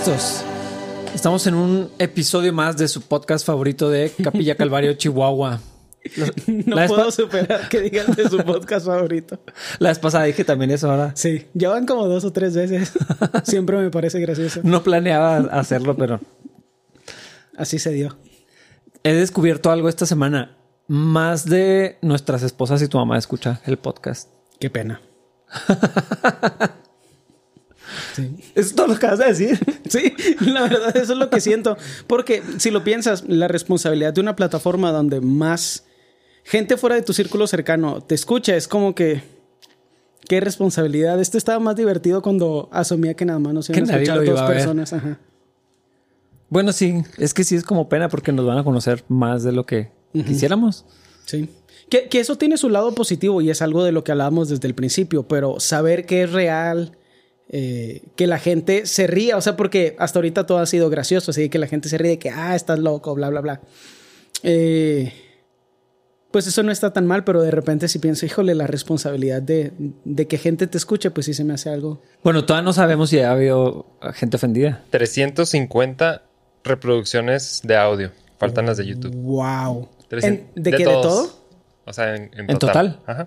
listos. Estamos en un episodio más de su podcast favorito de Capilla Calvario, Chihuahua. No La puedo superar que digan de su podcast favorito. La vez pasada dije también eso ahora. Sí, ya van como dos o tres veces. Siempre me parece gracioso. No planeaba hacerlo, pero Así se dio. he descubierto algo esta semana. Más de nuestras esposas y tu mamá escucha el podcast. Qué pena. Sí. ¿Es todo lo que vas a decir? Sí, la verdad eso es lo que siento. Porque si lo piensas, la responsabilidad de una plataforma donde más gente fuera de tu círculo cercano te escucha es como que... Qué responsabilidad. Esto estaba más divertido cuando asumía que nada más nos iban Que a escuchar dos a ver. personas. Ajá. Bueno, sí, es que sí es como pena porque nos van a conocer más de lo que quisiéramos. Sí. Que, que eso tiene su lado positivo y es algo de lo que hablábamos desde el principio, pero saber que es real, eh, que la gente se ría, o sea, porque hasta ahorita todo ha sido gracioso, así que la gente se ríe de que, ah, estás loco, bla, bla, bla. Eh, pues eso no está tan mal, pero de repente si pienso, híjole, la responsabilidad de, de que gente te escuche, pues sí se me hace algo. Bueno, todavía no sabemos si ha habido gente ofendida. 350 reproducciones de audio. Faltan las de YouTube. ¡Wow! Trescien- ¿En- ¿De, qué? ¿De todo? O sea, en, en ¿En total? Ajá.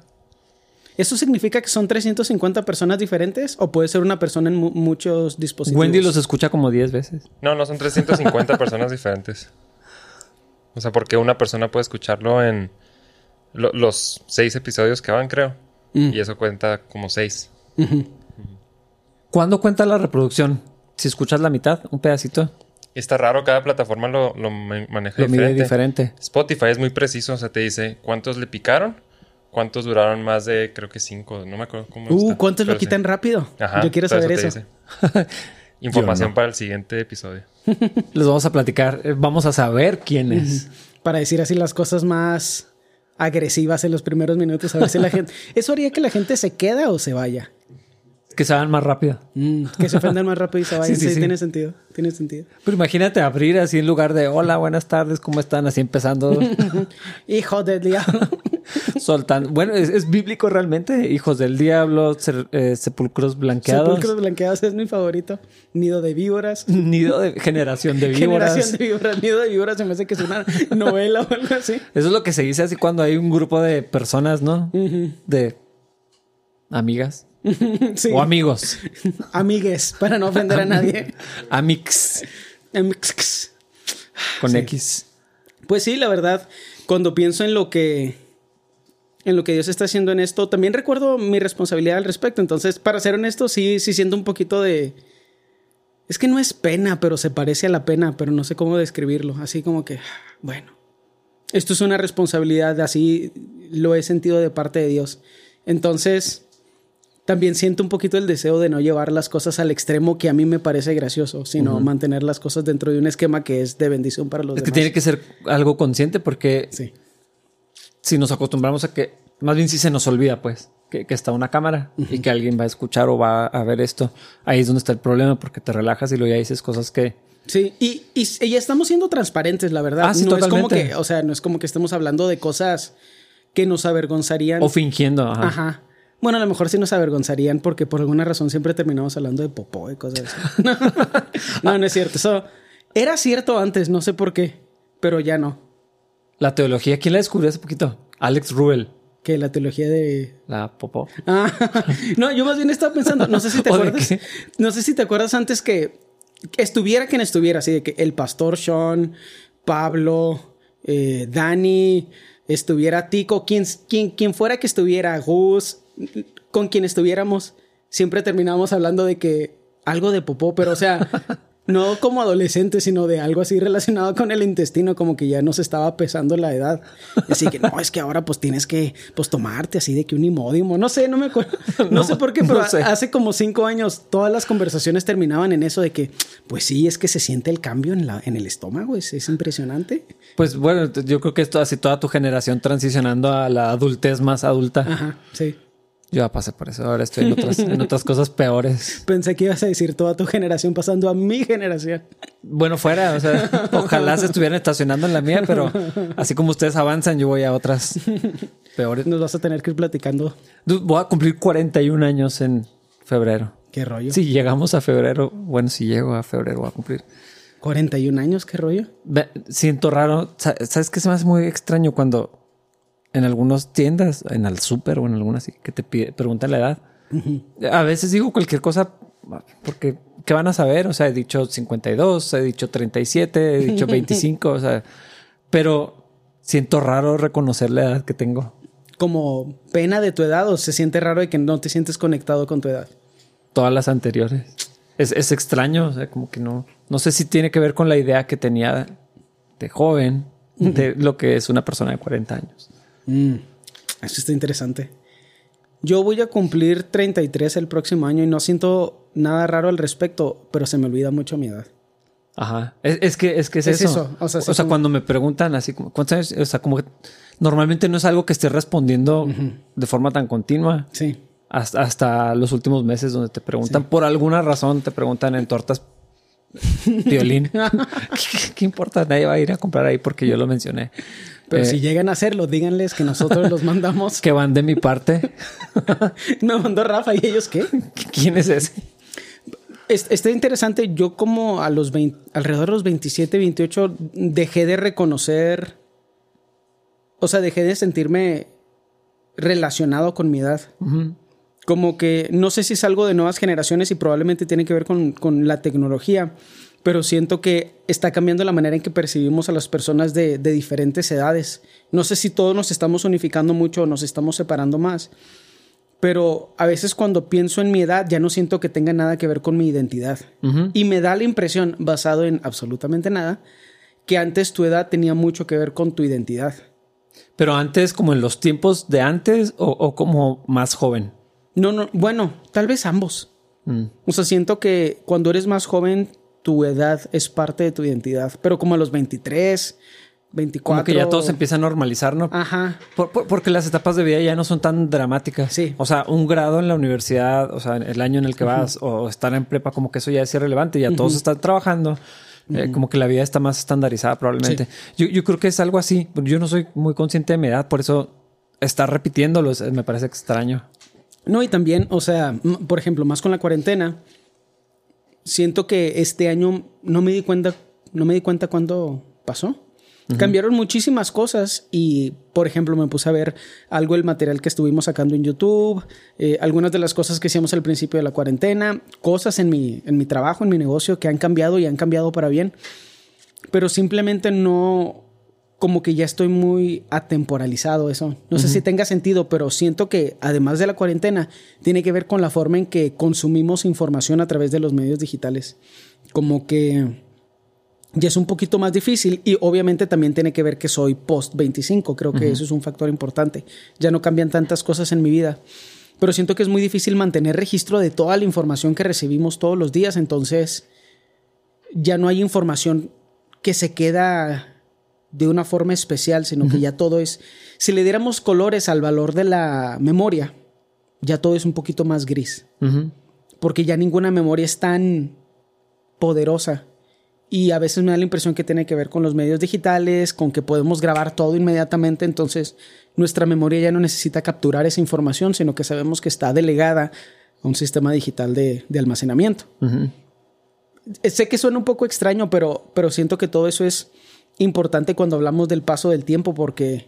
¿Eso significa que son 350 personas diferentes o puede ser una persona en mu- muchos dispositivos? Wendy los escucha como 10 veces. No, no son 350 personas diferentes. O sea, porque una persona puede escucharlo en lo- los seis episodios que van, creo. Mm. Y eso cuenta como seis. ¿Cuándo cuenta la reproducción? Si escuchas la mitad, un pedacito, está raro, cada plataforma lo, lo ma- maneja lo mide diferente. diferente. Spotify es muy preciso, o sea, te dice cuántos le picaron, cuántos duraron más de, creo que cinco, no me acuerdo cómo Uh, está, ¿cuántos lo sí. quitan rápido? Ajá, Yo quiero saber eso. Información no. para el siguiente episodio. Les vamos a platicar, eh, vamos a saber quién es. Para decir así las cosas más agresivas en los primeros minutos. A ver si la gente. ¿Eso haría que la gente se queda o se vaya? Que se hagan más rápido. Mm, que se ofendan más rápido y se vayan. Sí, Sí, sí, sí. tiene sentido. Tiene sentido. Pero imagínate abrir así en lugar de hola, buenas tardes, ¿cómo están? Así empezando, Hijo del diablo. Soltando. Bueno, es, es bíblico realmente. Hijos del diablo, ser- eh, sepulcros blanqueados. Sepulcros blanqueados es mi favorito. Nido de víboras. Nido de generación de víboras. Generación de víboras. Nido de víboras se me hace que es una novela o algo así. Eso es lo que se dice así cuando hay un grupo de personas, ¿no? De amigas Sí. o amigos. Amigues, para no ofender a nadie. Amix Amix. con Sí. X. Pues sí, la verdad, cuando pienso en lo que en lo que Dios está haciendo en esto, también recuerdo mi responsabilidad al respecto. Entonces, para ser honesto, sí, sí siento un poquito de es que no es pena, pero se parece a la pena, pero no sé cómo describirlo. Así como que, bueno, esto es una responsabilidad, así lo he sentido de parte de Dios. Entonces, también siento un poquito el deseo de no llevar las cosas al extremo que a mí me parece gracioso, sino mantener las cosas dentro de un esquema que es de bendición para los Es que demás. tiene que ser algo consciente porque Sí. Si nos acostumbramos a que, más bien si se nos olvida, pues, que, que está una cámara y que alguien va a escuchar o va a ver esto, ahí es donde está el problema porque te relajas y luego ya dices cosas que... Sí, y, y, estamos siendo transparentes, la verdad. Ah, sí, no es como que, o sea, no es como que estemos hablando de cosas que nos avergonzarían. O fingiendo. Ajá. Ajá. Bueno, a lo mejor sí nos avergonzarían porque por alguna razón siempre terminamos hablando de popó y cosas así. no, no es cierto. Eso era cierto antes, no sé por qué, pero ya no. La teología, ¿quién la descubrió hace poquito? Alex Rubel, Que la teología de la popó. Ah, no, yo más bien estaba pensando, no sé si te ¿O de acuerdas. No sé si te acuerdas antes que estuviera quien estuviera, así de que el pastor Sean, Pablo, eh, Dani, estuviera Tico, quien, quien, quien fuera que estuviera, Gus, con quien estuviéramos, siempre terminábamos hablando de que algo de popó, pero o sea, no como adolescente, sino de algo así relacionado con el intestino, como que ya nos estaba pesando la edad. Así que no, es que ahora pues tienes que pues tomarte así de que un imódimo, no sé, no me acuerdo, no, No, sé por qué, no pero sé. hace como cinco años todas las conversaciones terminaban en eso de que pues sí, es que se siente el cambio en, la, en el estómago, es, es impresionante. Pues bueno, yo creo que esto así toda tu generación transicionando a la adultez más adulta. Ajá, sí. Yo ya pasé por eso. Ahora estoy en otras, en otras cosas peores. Pensé que ibas a decir toda tu generación pasando a mi generación. Bueno, fuera, o sea, ojalá se estuvieran estacionando en la mía, pero así como ustedes avanzan, yo voy a otras peores. Nos vas a tener que ir platicando. Voy a cumplir 41 años en febrero. Qué rollo. Si llegamos a febrero, bueno, si llego a febrero voy a cumplir. 41 años, qué rollo. Siento raro. Sa- ¿Sabes qué se me hace muy extraño cuando en algunas tiendas, en el súper o en algunas que te pide, preguntan la edad? A veces digo cualquier cosa porque ¿qué van a saber? O sea, he dicho 52, he dicho 37, he dicho 25, o sea, pero siento raro reconocer la edad que tengo. Como pena de tu edad o se siente raro de que no te sientes conectado con tu edad. Todas las anteriores. Es, es extraño, o sea, como que no. No sé si tiene que ver con la idea que tenía de joven de lo que es una persona de 40 años. Mm, eso está interesante. Yo voy a cumplir 33 el próximo año y no siento nada raro al respecto, pero se me olvida mucho mi edad. Ajá. Es, es que es que es, Es eso. eso, o O sea, sea, sí, como- cuando me preguntan así como ¿cuántos años? O sea, como que normalmente no es algo que esté respondiendo de forma tan continua. Sí. Hasta, hasta los últimos meses donde te preguntan, por alguna razón te preguntan en tortas violín. ¿Qué, qué importa? Nadie va a ir a comprar ahí porque yo lo mencioné. Pero Eh, si llegan a hacerlo, díganles que nosotros los mandamos. que van de mi parte. Me mandó Rafa y ellos qué. ¿Quién es ese? Es- Está interesante. Yo como a los 20 alrededor de los 27, 28 dejé de reconocer, o sea, dejé de sentirme relacionado con mi edad. Como que no sé si es algo de nuevas generaciones y probablemente tiene que ver con, con la tecnología, pero siento que está cambiando la manera en que percibimos a las personas de, de diferentes edades. No sé si todos nos estamos unificando mucho o nos estamos separando más, pero a veces cuando pienso en mi edad ya no siento que tenga nada que ver con mi identidad. Y me da la impresión, basado en absolutamente nada, que antes tu edad tenía mucho que ver con tu identidad. Pero antes, como en los tiempos de antes o, o como más joven. No, no, bueno, tal vez ambos. O sea, siento que cuando eres más joven, tu edad es parte de tu identidad. Pero como a los 23, 24. Como que ya todo se empieza a normalizar, ¿no? Ajá. Por- por- porque las etapas de vida ya no son tan dramáticas. Sí. O sea, un grado en la universidad, o sea, el año en el que vas, o estar en prepa, como que eso ya es irrelevante. Ya todos están trabajando. Eh, como que la vida está más estandarizada, probablemente. Yo, yo creo que es algo así. Yo no soy muy consciente de mi edad, por eso estar repitiéndolo es- me parece extraño. No, y también, o sea, por ejemplo, más con la cuarentena, siento que este año no me di cuenta, no me di cuenta cuándo pasó. Cambiaron muchísimas cosas y, por ejemplo, me puse a ver algo del material que estuvimos sacando en YouTube, eh, algunas de las cosas que hacíamos al principio de la cuarentena, cosas en mi, en mi trabajo, en mi negocio que han cambiado y han cambiado para bien, pero simplemente no, como que ya estoy muy atemporalizado eso. No sé si tenga sentido, pero siento que además de la cuarentena, tiene que ver con la forma en que consumimos información a través de los medios digitales. Como que ya es un poquito más difícil y obviamente también tiene que ver que soy post 25, creo que eso es un factor importante. Ya no cambian tantas cosas en mi vida. Pero siento que es muy difícil mantener registro de toda la información que recibimos todos los días, entonces ya no hay información que se queda de una forma especial, sino que ya todo es, si le diéramos colores al valor de la memoria, ya todo es un poquito más gris, porque ya ninguna memoria es tan poderosa. Y a veces me da la impresión que tiene que ver con los medios digitales, con que podemos grabar todo inmediatamente, entonces nuestra memoria ya no necesita capturar esa información, sino que sabemos que está delegada a un sistema digital de, de almacenamiento. Sé que suena un poco extraño, pero, pero siento que todo eso es importante cuando hablamos del paso del tiempo, porque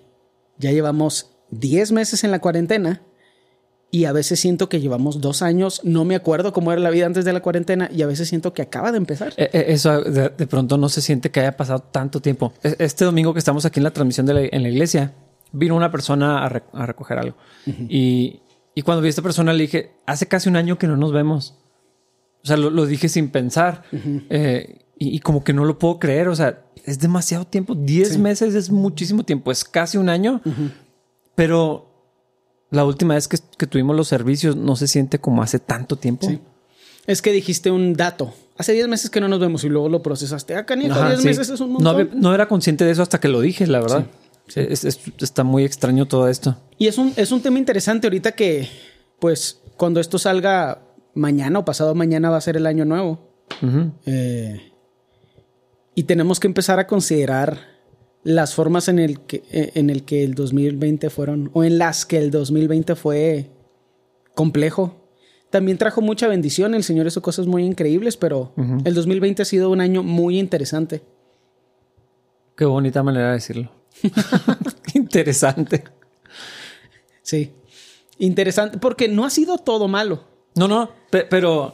ya llevamos 10 meses en la cuarentena y a veces siento que llevamos dos años, no me acuerdo cómo era la vida antes de la cuarentena y a veces siento que acaba de empezar. Eh, eh, Eso de, pronto no se siente que haya pasado tanto tiempo. Este domingo que estamos aquí en la transmisión de la- en la iglesia, vino una persona a, re- a recoger algo. y, y cuando vi a esta persona le dije, hace casi un año que no nos vemos. O sea, lo, lo dije sin pensar. Eh, y, y como que no lo puedo creer. O sea, es demasiado tiempo. Diez Sí. meses es muchísimo tiempo. Es casi un año. Pero la última vez que, que tuvimos los servicios no se siente como hace tanto tiempo. Sí. Es que dijiste un dato. Hace 10 meses que no nos vemos y luego lo procesaste. Ah, canijo, Ajá, 10 sí. meses es un no, montón. había- no era consciente de eso hasta que lo dije, la verdad. Es- es- está muy extraño todo esto. Y es un, es un tema interesante ahorita que, pues, cuando esto salga mañana o pasado mañana va a ser el año nuevo. Eh, y tenemos que empezar a considerar las formas en el, que, eh, en el que el 2020 fueron, o en las que el 2020 fue complejo. también trajo mucha bendición. El Señor hizo cosas muy increíbles, pero el 2020 ha sido un año muy interesante. Qué bonita manera de decirlo. interesante. Sí. Interesante, porque no ha sido todo malo. No, no, pero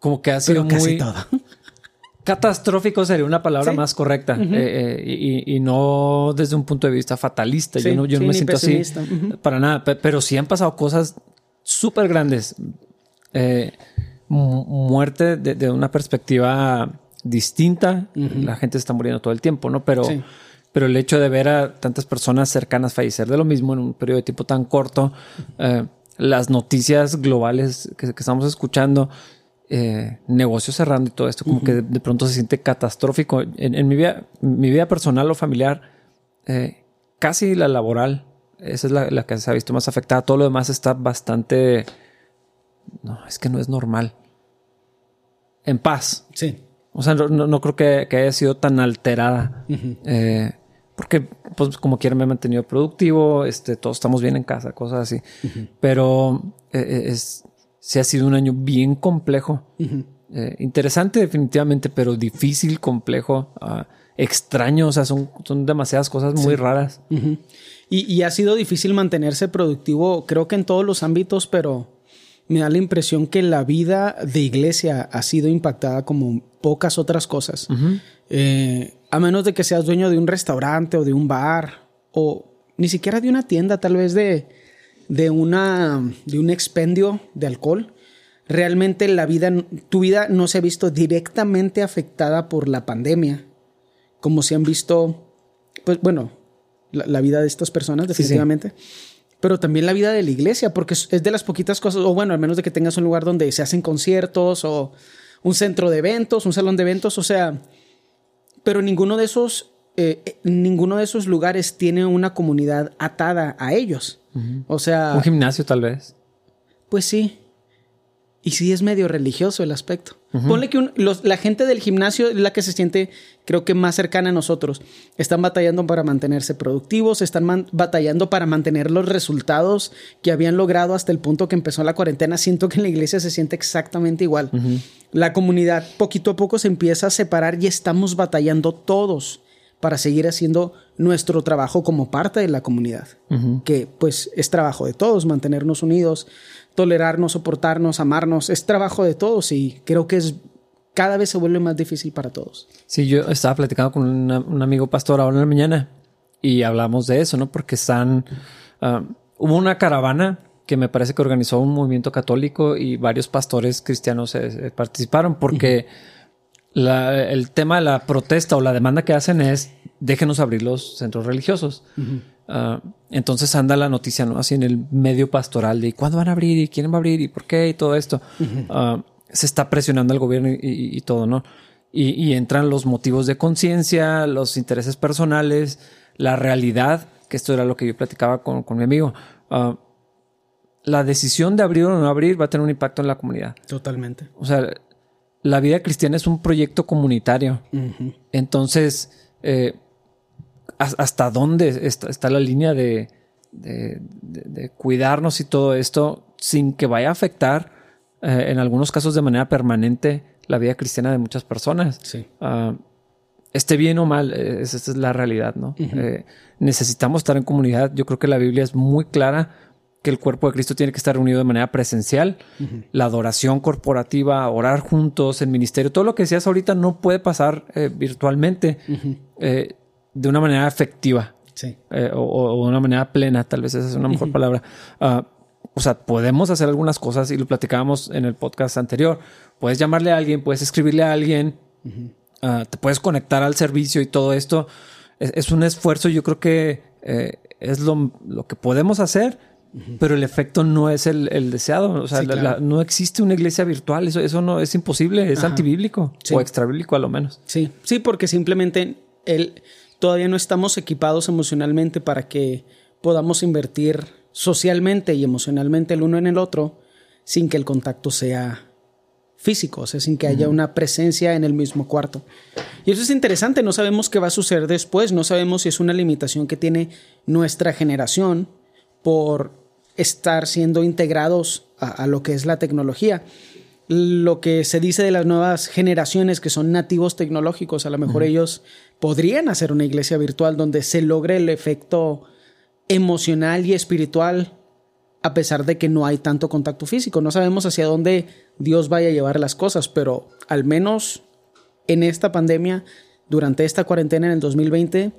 como que ha sido muy todo. catastrófico sería una palabra más correcta eh, eh, y, no desde un punto de vista fatalista. yo no, yo no me siento así para nada, pero sí han pasado cosas súper grandes. Eh, muerte de, una perspectiva distinta. La gente está muriendo todo el tiempo, ¿no? Pero, pero el hecho de ver a tantas personas cercanas fallecer de lo mismo en un periodo de tiempo tan corto, las noticias globales que, estamos escuchando, eh, negocios cerrando y todo esto, como que de, pronto se siente catastrófico. En, mi, vida, mi vida personal o familiar, casi la laboral, esa es la, que se ha visto más afectada. Todo lo demás está bastante. No, es que no es normal. En paz. Sí. O sea, no, creo que, haya sido tan alterada. Eh, porque, pues, como quiera, me he mantenido productivo. Este, todos estamos bien en casa, cosas así. Pero eh, eh, es, sí ha sido un año bien complejo. interesante, definitivamente, pero difícil, complejo, ah, extraño. O sea, son, son demasiadas cosas muy raras. Y, ha sido difícil mantenerse productivo, creo que en todos los ámbitos, pero me da la impresión que la vida de iglesia ha sido impactada como pocas otras cosas. Eh, a menos de que seas dueño de un restaurante o de un bar o ni siquiera de una tienda, tal vez de, de, una, de un expendio de alcohol. Realmente la vida, tu vida no se ha visto directamente afectada por la pandemia, como se han visto, pues bueno, la, vida de estas personas, definitivamente. Pero también la vida de la iglesia, porque es de las poquitas cosas, o bueno, al menos de que tengas un lugar donde se hacen conciertos o un centro de eventos, un salón de eventos, o sea, pero ninguno de esos, eh, eh, ninguno de esos lugares tiene una comunidad atada a ellos. O sea... Un gimnasio tal vez. Pues sí. Y sí es medio religioso el aspecto. Ponle que la gente del gimnasio es la que se siente, creo que más cercana a nosotros. Están batallando para mantenerse productivos, están batallando para mantener los resultados que habían logrado hasta el punto que empezó la cuarentena. Siento que en la iglesia se siente exactamente igual. La comunidad poquito a poco se empieza a separar y estamos batallando todos para seguir haciendo nuestro trabajo como parte de la comunidad, que pues es trabajo de todos, mantenernos unidos, tolerarnos, soportarnos, amarnos, es trabajo de todos y creo que es cada vez se vuelve más difícil para todos. Sí, yo estaba platicando con un amigo pastor ahora en la mañana y hablamos de eso, ¿no? Porque están, ah, hubo una caravana que me parece que organizó un movimiento católico y varios pastores cristianos participaron porque el tema de la protesta o la demanda que hacen es déjenos abrir los centros religiosos. Ah, entonces anda la noticia, ¿no? Así en el medio pastoral de cuándo van a abrir y quién va a abrir y por qué y todo esto. Ah, se está presionando al gobierno y, todo, ¿no? Y, entran los motivos de conciencia, los intereses personales, la realidad, que esto era lo que yo platicaba con, mi amigo. Ah, la decisión de abrir o no abrir va a tener un impacto en la comunidad. Totalmente. O sea, la vida cristiana es un proyecto comunitario. Entonces, eh, hasta dónde está, la línea de, cuidarnos y todo esto sin que vaya a afectar eh, en algunos casos de manera permanente la vida cristiana de muchas personas. Sí. Ah, esté bien o mal, eh, esa es la realidad, ¿no? Eh, necesitamos estar en comunidad. Yo creo que la Biblia es muy clara que el cuerpo de Cristo tiene que estar reunido de manera presencial. La adoración corporativa, orar juntos, el ministerio, todo lo que decías ahorita no puede pasar virtualmente de una manera efectiva. Sí. Eh, o, de una manera plena, tal vez esa es una mejor palabra. Ah, o sea, podemos hacer algunas cosas y lo platicábamos en el podcast anterior. Puedes llamarle a alguien, puedes escribirle a alguien, ah, te puedes conectar al servicio y todo esto. Es, un esfuerzo, yo creo que eh, es lo, que podemos hacer, pero el efecto no es el, deseado. O sea, no existe una iglesia virtual, eso, eso no es imposible, es antibíblico o extrabíblico a lo menos. Sí, sí, porque simplemente el todavía no estamos equipados emocionalmente para que podamos invertir socialmente y emocionalmente el uno en el otro sin que el contacto sea físico, o sea, sin que haya una presencia en el mismo cuarto. Y eso es interesante, no sabemos qué va a suceder después, no sabemos si es una limitación que tiene nuestra generación por estar siendo integrados a, a lo que es la tecnología lo que se dice de las nuevas generaciones que son nativos tecnológicos, a lo mejor ellos podrían hacer una iglesia virtual donde se logre el efecto emocional y espiritual a pesar de que no hay tanto contacto físico. No sabemos hacia dónde Dios vaya a llevar las cosas, pero al menos en esta pandemia, durante esta cuarentena en el 2020,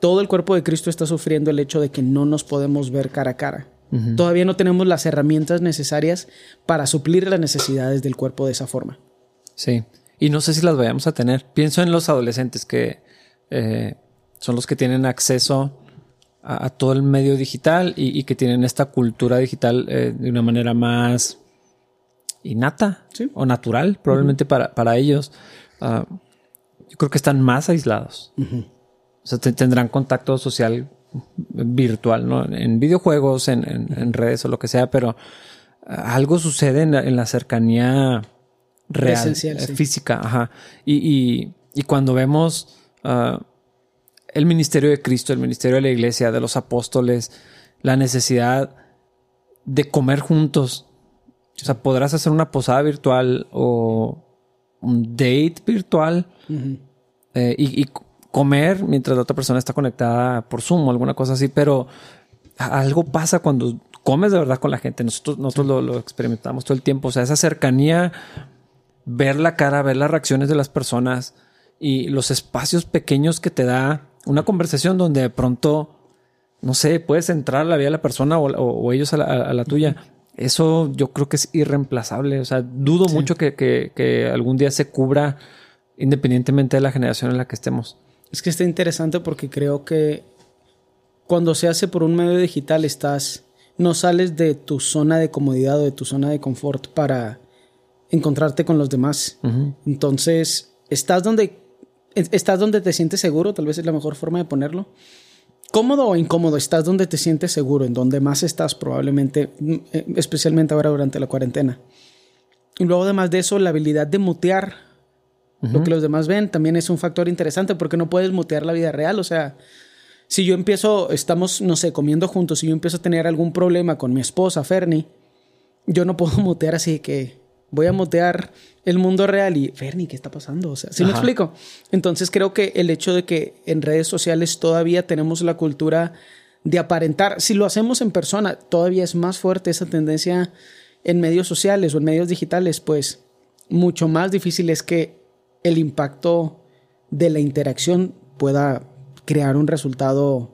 todo el cuerpo de Cristo está sufriendo el hecho de que no nos podemos ver cara a cara. Todavía no tenemos las herramientas necesarias para suplir las necesidades del cuerpo de esa forma. Sí, y no sé si las vayamos a tener. Pienso en los adolescentes que eh, son los que tienen acceso a, todo el medio digital y, que tienen esta cultura digital eh, de una manera más innata o natural, probablemente para, para, ellos. Ah, yo creo que están más aislados. O sea, tendrán contacto social virtual, ¿no? En videojuegos, en, redes o lo que sea, pero algo sucede en la, cercanía real, eh, física, ajá. Y, cuando vemos ah, el ministerio de Cristo, el ministerio de la iglesia, de los apóstoles, la necesidad de comer juntos. O sea, podrás hacer una posada virtual o un date virtual eh, y, y comer mientras la otra persona está conectada por Zoom o alguna cosa así, pero algo pasa cuando comes de verdad con la gente. Nosotros, nosotros lo, experimentamos todo el tiempo. O sea, esa cercanía, ver la cara, ver las reacciones de las personas y los espacios pequeños que te da una conversación donde de pronto, no sé, puedes entrar a la vida de la persona o, ellos a la, tuya. Eso yo creo que es irreemplazable. O sea, dudo mucho que, que algún día se cubra independientemente de la generación en la que estemos. Es que está interesante porque creo que cuando se hace por un medio digital estás, no sales de tu zona de comodidad o de tu zona de confort para encontrarte con los demás. Entonces, estás donde, estás donde te sientes seguro, tal vez es la mejor forma de ponerlo. Cómodo o incómodo, estás donde te sientes seguro, en donde más estás probablemente, mm, eh, especialmente ahora durante la cuarentena. Y luego además de eso, la habilidad de mutear lo que los demás ven también es un factor interesante porque no puedes mutear la vida real. O sea, si yo empiezo, estamos, no sé, comiendo juntos, si yo empiezo a tener algún problema con mi esposa, Fernie, yo no puedo mutear así que voy a mutear el mundo real y Fernie, ¿qué está pasando? O sea, ¿sí me explico? Entonces creo que el hecho de que en redes sociales todavía tenemos la cultura de aparentar, si lo hacemos en persona, todavía es más fuerte esa tendencia en medios sociales o en medios digitales, pues mucho más difícil es que el impacto de la interacción pueda crear un resultado,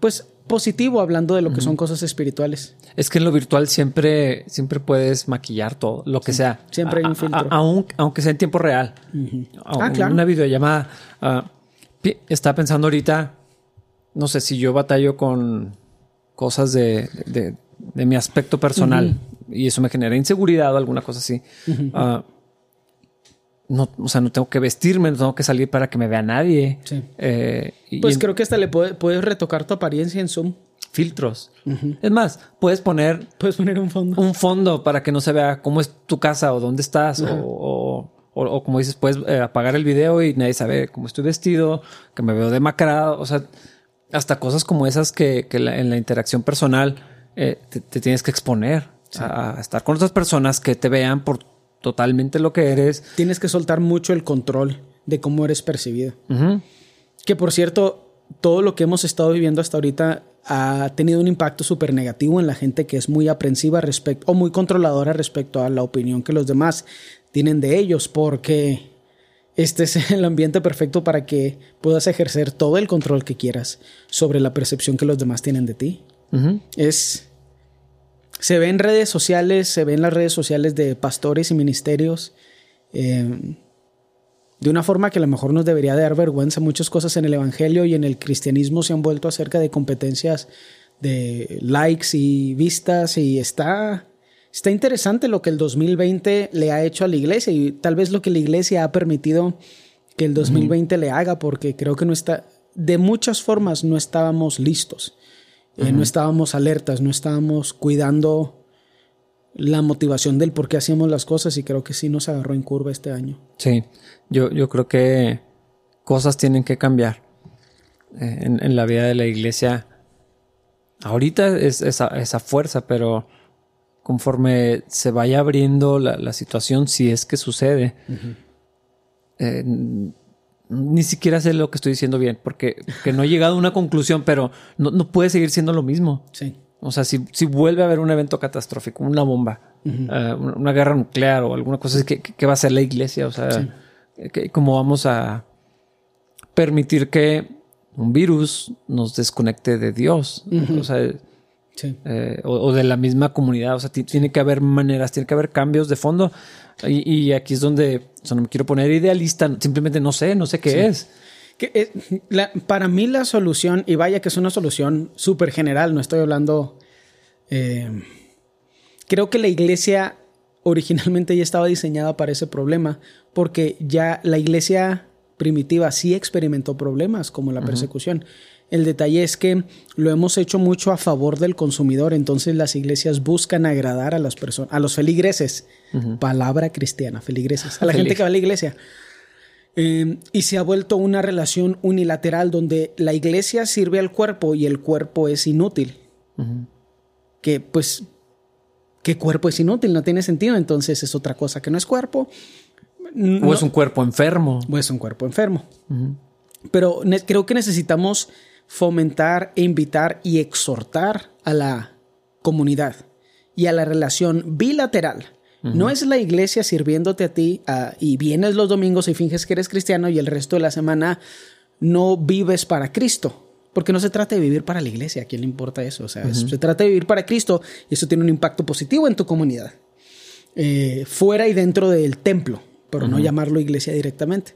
pues, positivo hablando de lo que son cosas espirituales. Es que en lo virtual siempre, siempre puedes maquillar todo, lo que sea. Siempre hay un filtro. aunque sea en tiempo real. Ah, claro. Una videollamada. Uh, estaba pensando ahorita, no sé si yo batallo con cosas de, de, mi aspecto personal y eso me genera inseguridad o alguna cosa así no, o sea, no tengo que vestirme, no tengo que salir para que me vea nadie. Eh, pues creo que hasta le puedes retocar tu apariencia en Zoom. Filtros. Es más, puedes poner... Puedes poner un fondo. Un fondo para que no se vea cómo es tu casa o dónde estás o, o, como dices, puedes eh, apagar el video y nadie sabe cómo estoy vestido, que me veo demacrado. O sea, hasta cosas como esas que, en la interacción personal eh, te, tienes que exponer a estar con otras personas que te vean por totalmente lo que eres. Tienes que soltar mucho el control de cómo eres percibido. Que por cierto, todo lo que hemos estado viviendo hasta ahorita ha tenido un impacto súper negativo en la gente que es muy aprensiva respecto o muy controladora respecto a la opinión que los demás tienen de ellos, porque este es el ambiente perfecto para que puedas ejercer todo el control que quieras sobre la percepción que los demás tienen de ti. Es se ve en redes sociales, se ve en las redes sociales de pastores y ministerios, eh, de una forma que a lo mejor nos debería dar vergüenza. Muchas cosas en el Evangelio y en el cristianismo se han vuelto acerca de competencias de likes y vistas y está, está interesante lo que el 2020 le ha hecho a la iglesia y tal vez lo que la iglesia ha permitido que el 2020 le haga porque creo que no está, de muchas formas no estábamos listos. Eh, no estábamos alertas, no estábamos cuidando la motivación del por qué hacíamos las cosas y creo que sí nos agarró en curva este año. Sí, yo, yo creo que cosas tienen que cambiar eh, en, la vida de la iglesia. Ahorita es esa, esa fuerza, pero conforme se vaya abriendo la, la situación, si es que sucede, eh, ni siquiera sé lo que estoy diciendo bien, porque que no he llegado a una conclusión, pero no, no puede seguir siendo lo mismo. Sí. O sea, si, si vuelve a haber un evento catastrófico, una bomba, uh, una, una, guerra nuclear o alguna cosa, ¿qué, ¿qué, va a hacer la iglesia? O sea, sí. ¿cómo vamos a permitir que un virus nos desconecte de Dios? Uh -huh. O sea, sí. eh, o, o, de la misma comunidad. O sea, tiene que haber maneras, tiene que haber cambios de fondo. Y, y aquí es donde o sea, no me quiero poner idealista, simplemente no sé, no sé qué sí. es. Que, eh, la, para mí la solución, y vaya que es una solución súper general, no estoy hablando... Eh, creo que la iglesia originalmente ya estaba diseñada para ese problema, porque ya la iglesia primitiva sí experimentó problemas como la persecución. Uh -huh. El detalle es que lo hemos hecho mucho a favor del consumidor, entonces las iglesias buscan agradar a las personas, a los feligreses, uh -huh. palabra cristiana, feligreses, a la gente que va a la iglesia. Eh, y se ha vuelto una relación unilateral donde la iglesia sirve al cuerpo y el cuerpo es inútil. Uh -huh. Que pues, ¿qué cuerpo es inútil? No tiene sentido, entonces es otra cosa que no es cuerpo. No, o es un cuerpo enfermo. O es un cuerpo enfermo. Uh -huh. Pero creo que necesitamos fomentar e invitar y exhortar a la comunidad y a la relación bilateral. Uh -huh. No es la iglesia sirviéndote a ti uh, y vienes los domingos y finges que eres cristiano y el resto de la semana no vives para Cristo. Porque no se trata de vivir para la iglesia, ¿a quién le importa eso? O sea, uh -huh. se trata de vivir para Cristo y eso tiene un impacto positivo en tu comunidad. Eh, fuera y dentro del templo, pero -huh. no llamarlo iglesia directamente.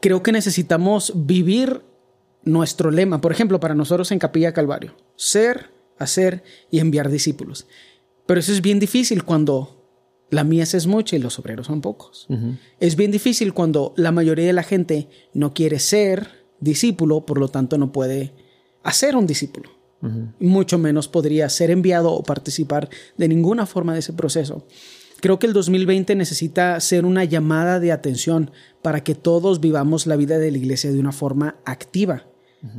Creo que necesitamos vivir nuestro lema, por ejemplo, para nosotros en Capilla Calvario, ser, hacer y enviar discípulos. Pero eso es bien difícil cuando la mies es mucha y los obreros son pocos. Uh -huh. Es bien difícil cuando la mayoría de la gente no quiere ser discípulo, por lo tanto no puede hacer un discípulo. Uh -huh. Mucho menos podría ser enviado o participar de ninguna forma de ese proceso. Creo que el 2020 necesita ser una llamada de atención para que todos vivamos la vida de la iglesia de una forma activa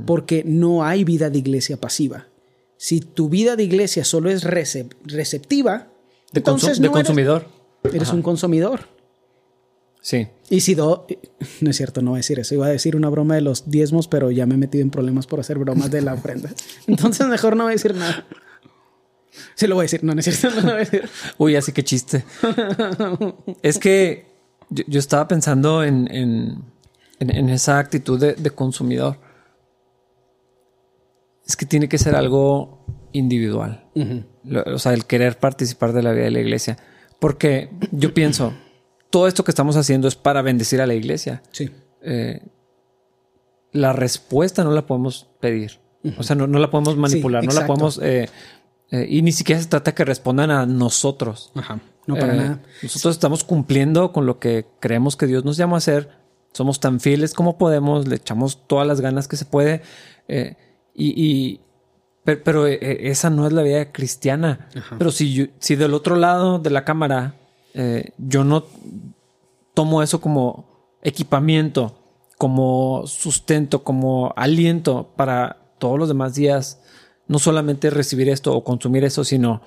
porque no hay vida de iglesia pasiva. Si tu vida de iglesia solo es recep receptiva, de, entonces no de consumidor. Eres, eres un consumidor. Sí. Y si do, no es cierto, no voy a decir eso. Iba a decir una broma de los diezmos, pero ya me he metido en problemas por hacer bromas de la ofrenda. Entonces mejor no voy a decir nada. Sí lo voy a decir, no, no es cierto, no lo voy a decir. Uy, así que chiste. es que yo, yo estaba pensando en, en, en, en esa actitud de, de consumidor es que tiene que ser algo individual. Uh -huh. O sea, el querer participar de la vida de la iglesia. Porque yo pienso, todo esto que estamos haciendo es para bendecir a la iglesia. Sí. Eh, la respuesta no la podemos pedir. Uh -huh. O sea, no, no, la podemos manipular, sí, no la podemos... Eh, eh, y ni siquiera se trata que respondan a nosotros. Ajá. No para nada. Nosotros estamos cumpliendo con lo que creemos que Dios nos llama a hacer. Somos tan fieles como podemos, le echamos todas las ganas que se puede. Eh, y, y pero, pero, eh, esa no es la vida cristiana. Ajá. Pero si, yo, si del otro lado de la cámara eh, yo no tomo eso como equipamiento, como sustento, como aliento para todos los demás días, no solamente recibir esto o consumir eso, sino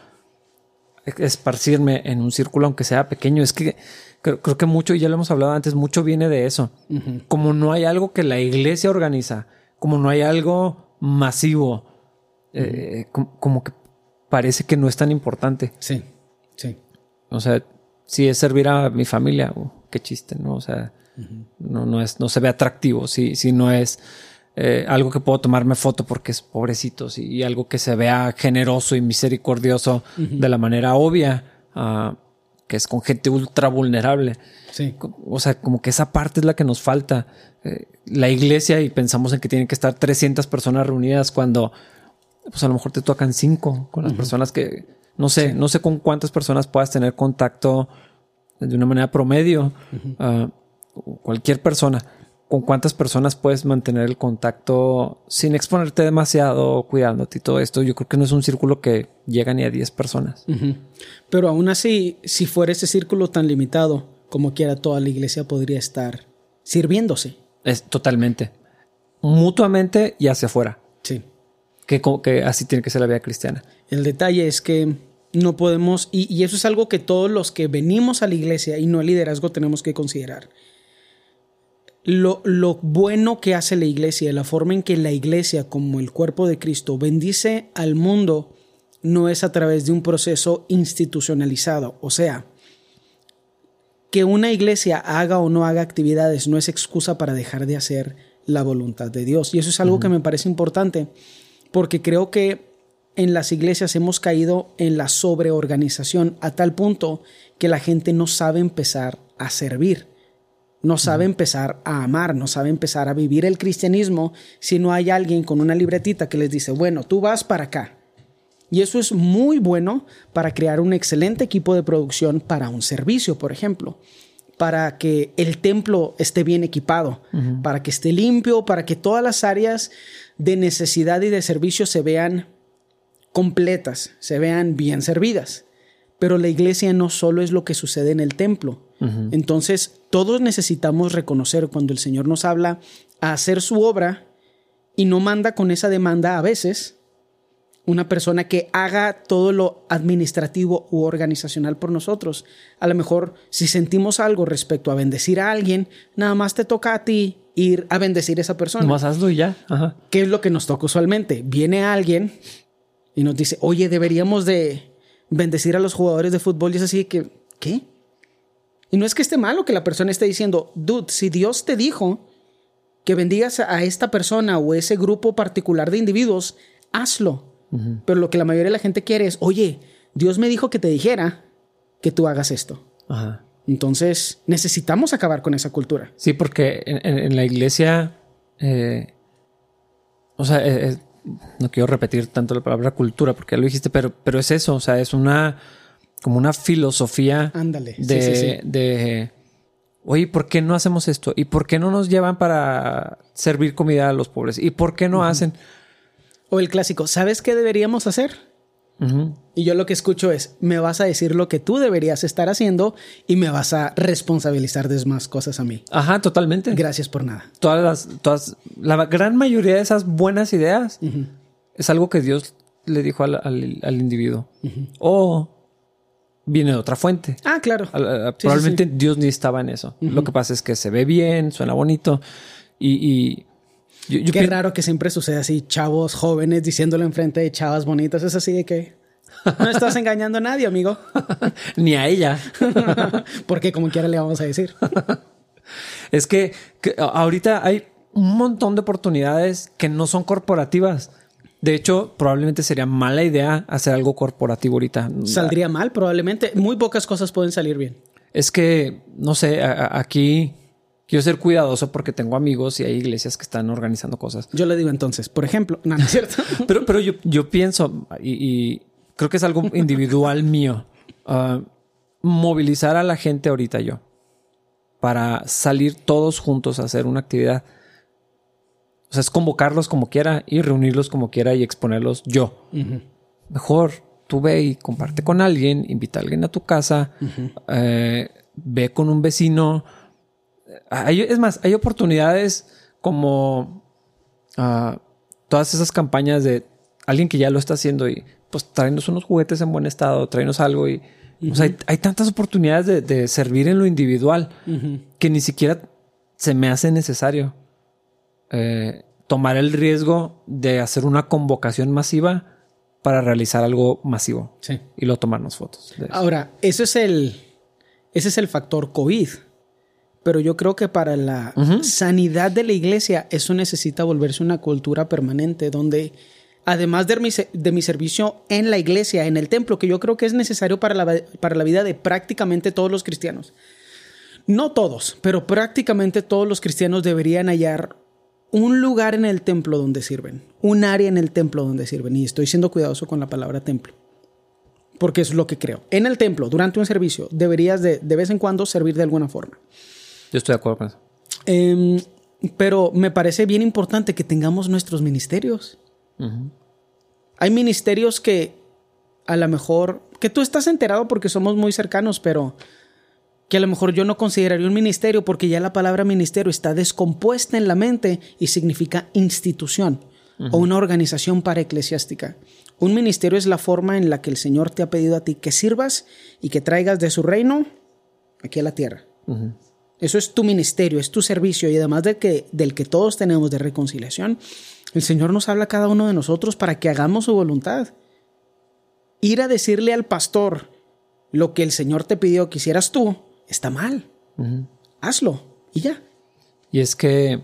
esparcirme en un círculo, aunque sea pequeño. Es que creo, creo que mucho, y ya lo hemos hablado antes, mucho viene de eso. Uh -huh. Como no hay algo que la iglesia organiza, como no hay algo masivo, eh, como, como, que parece que no es tan importante. Sí, sí. O sea, si es servir a mi familia, oh, qué chiste, ¿no? O sea, uh -huh. no, no, es, no se ve atractivo, si, si no es eh, algo que puedo tomarme foto porque es pobrecito, si, y algo que se vea generoso y misericordioso uh -huh. de la manera obvia, uh, que es con gente ultra vulnerable. Sí. O sea, como que esa parte es la que nos falta. Eh, la iglesia y pensamos en que tienen que estar 300 personas reunidas cuando pues a lo mejor te tocan cinco con las uh -huh. personas que no sé, sí. no sé con cuántas personas puedas tener contacto de una manera promedio. Uh -huh. uh, cualquier persona. ¿Con cuántas personas puedes mantener el contacto sin exponerte demasiado, cuidándote y todo esto? Yo creo que no es un círculo que llega ni a 10 personas. Uh -huh. Pero aún así, si fuera ese círculo tan limitado, como quiera, toda la iglesia podría estar sirviéndose. Es totalmente. Mutuamente y hacia afuera. Sí. Que, que así tiene que ser la vida cristiana. El detalle es que No podemos, y, y eso es algo que todos los que venimos a la iglesia y no al liderazgo tenemos que considerar. Lo, lo, bueno que hace la iglesia, la forma en que la iglesia, como el cuerpo de Cristo, bendice al mundo, no es a través de un proceso institucionalizado. O sea, que una iglesia haga o no haga actividades no es excusa para dejar de hacer la voluntad de Dios. Y eso es algo que me parece importante, porque creo que en las iglesias hemos caído en la sobreorganización a tal punto que la gente no sabe empezar a servir, no sabe empezar a amar, no sabe empezar a vivir el cristianismo si no hay alguien con una libretita que les dice, bueno, tú vas para acá. Y eso es muy bueno para crear un excelente equipo de producción para un servicio, por ejemplo para que el templo esté bien equipado, para que esté limpio, para que todas las áreas de necesidad y de servicio se vean completas, se vean bien servidas. Pero la iglesia no solo es lo que sucede en el templo. Entonces, todos necesitamos reconocer cuando el Señor nos habla a hacer su obra y no manda con esa demanda a veces una persona que haga todo lo administrativo u organizacional por nosotros. A lo mejor si sentimos algo respecto a bendecir a alguien, nada más te toca a ti ir a bendecir a esa persona. Más hazlo y ya. ¿Qué es lo que nos toca usualmente? Viene alguien y nos dice, oye, deberíamos de bendecir a los jugadores de fútbol y es así que, ¿qué? Y no es que esté malo que la persona esté diciendo, dude, si Dios te dijo que bendigas a esta persona o ese grupo particular de individuos, hazlo. Pero lo que la mayoría de la gente quiere es, oye, Dios me dijo que te dijera que tú hagas esto. Entonces, necesitamos acabar con esa cultura. Sí, porque en, la iglesia, eh, o sea, eh, eh, no quiero repetir tanto la palabra cultura porque ya lo dijiste, pero, pero es eso, o sea, es una como una filosofía Ándale. de, de oye, ¿por qué no hacemos esto? ¿Y por qué no nos llevan para servir comida a los pobres? ¿Y por qué no hacen? O el clásico, ¿sabes qué deberíamos hacer? Y yo lo que escucho es, me vas a decir lo que tú deberías estar haciendo y me vas a responsabilizar de más cosas a mí. Ajá, totalmente. Gracias por nada. Todas las, todas, la gran mayoría de esas buenas ideas es algo que Dios le dijo al, individuo. O viene de otra fuente. Ah, claro. probablemente Dios ni estaba en eso. Lo que pasa es que se ve bien, suena bonito y Qué raro que siempre suceda así, chavos jóvenes diciéndolo enfrente de chavas bonitas. Es así de que no estás engañando a nadie, amigo. Ni a ella. Porque como quiera le vamos a decir. es que, ahorita hay un montón de oportunidades que no son corporativas. De hecho, probablemente sería mala idea hacer algo corporativo ahorita. Saldría mal, probablemente. Muy pocas cosas pueden salir bien. Es que, no sé, aquí quiero ser cuidadoso porque tengo amigos y hay iglesias que están organizando cosas. Yo le digo entonces, por ejemplo, no, es cierto. pero, pero yo, yo pienso y, creo que es algo individual mío. Uh, movilizar a la gente ahorita yo para salir todos juntos a hacer una actividad. O sea, es convocarlos como quiera y reunirlos como quiera y exponerlos yo. Mejor tú ve y comparte con alguien, invita a alguien a tu casa, eh, ve con un vecino, es más, hay oportunidades como ah, todas esas campañas de alguien que ya lo está haciendo y pues traernos unos juguetes en buen estado, traernos algo y hay, tantas oportunidades de, servir en lo individual que ni siquiera se me hace necesario eh, tomar el riesgo de hacer una convocación masiva para realizar algo masivo y luego tomarnos fotos. Ahora, eso es el, ese es el factor COVID pero yo creo que para la sanidad de la iglesia eso necesita volverse una cultura permanente donde además de mi, de mi, servicio en la iglesia, en el templo, que yo creo que es necesario para la, para la vida de prácticamente todos los cristianos. No todos, pero prácticamente todos los cristianos deberían hallar un lugar en el templo donde sirven, un área en el templo donde sirven. Y estoy siendo cuidadoso con la palabra templo, porque es lo que creo. En el templo, durante un servicio, deberías de, de vez en cuando servir de alguna forma. Yo estoy de acuerdo con eso. Em, pero me parece bien importante que tengamos nuestros ministerios. Hay ministerios que a lo mejor, que tú estás enterado porque somos muy cercanos, pero que a lo mejor yo no consideraría un ministerio porque ya la palabra ministerio está descompuesta en la mente y significa institución. o una organización para eclesiástica. Un ministerio es la forma en la que el Señor te ha pedido a ti que sirvas y que traigas de su reino aquí a la tierra. Eso es tu ministerio, es tu servicio y además de que, del que todos tenemos de reconciliación, el Señor nos habla a cada uno de nosotros para que hagamos su voluntad. Ir a decirle al pastor lo que el Señor te pidió que hicieras tú está mal. Hazlo y ya. Y es que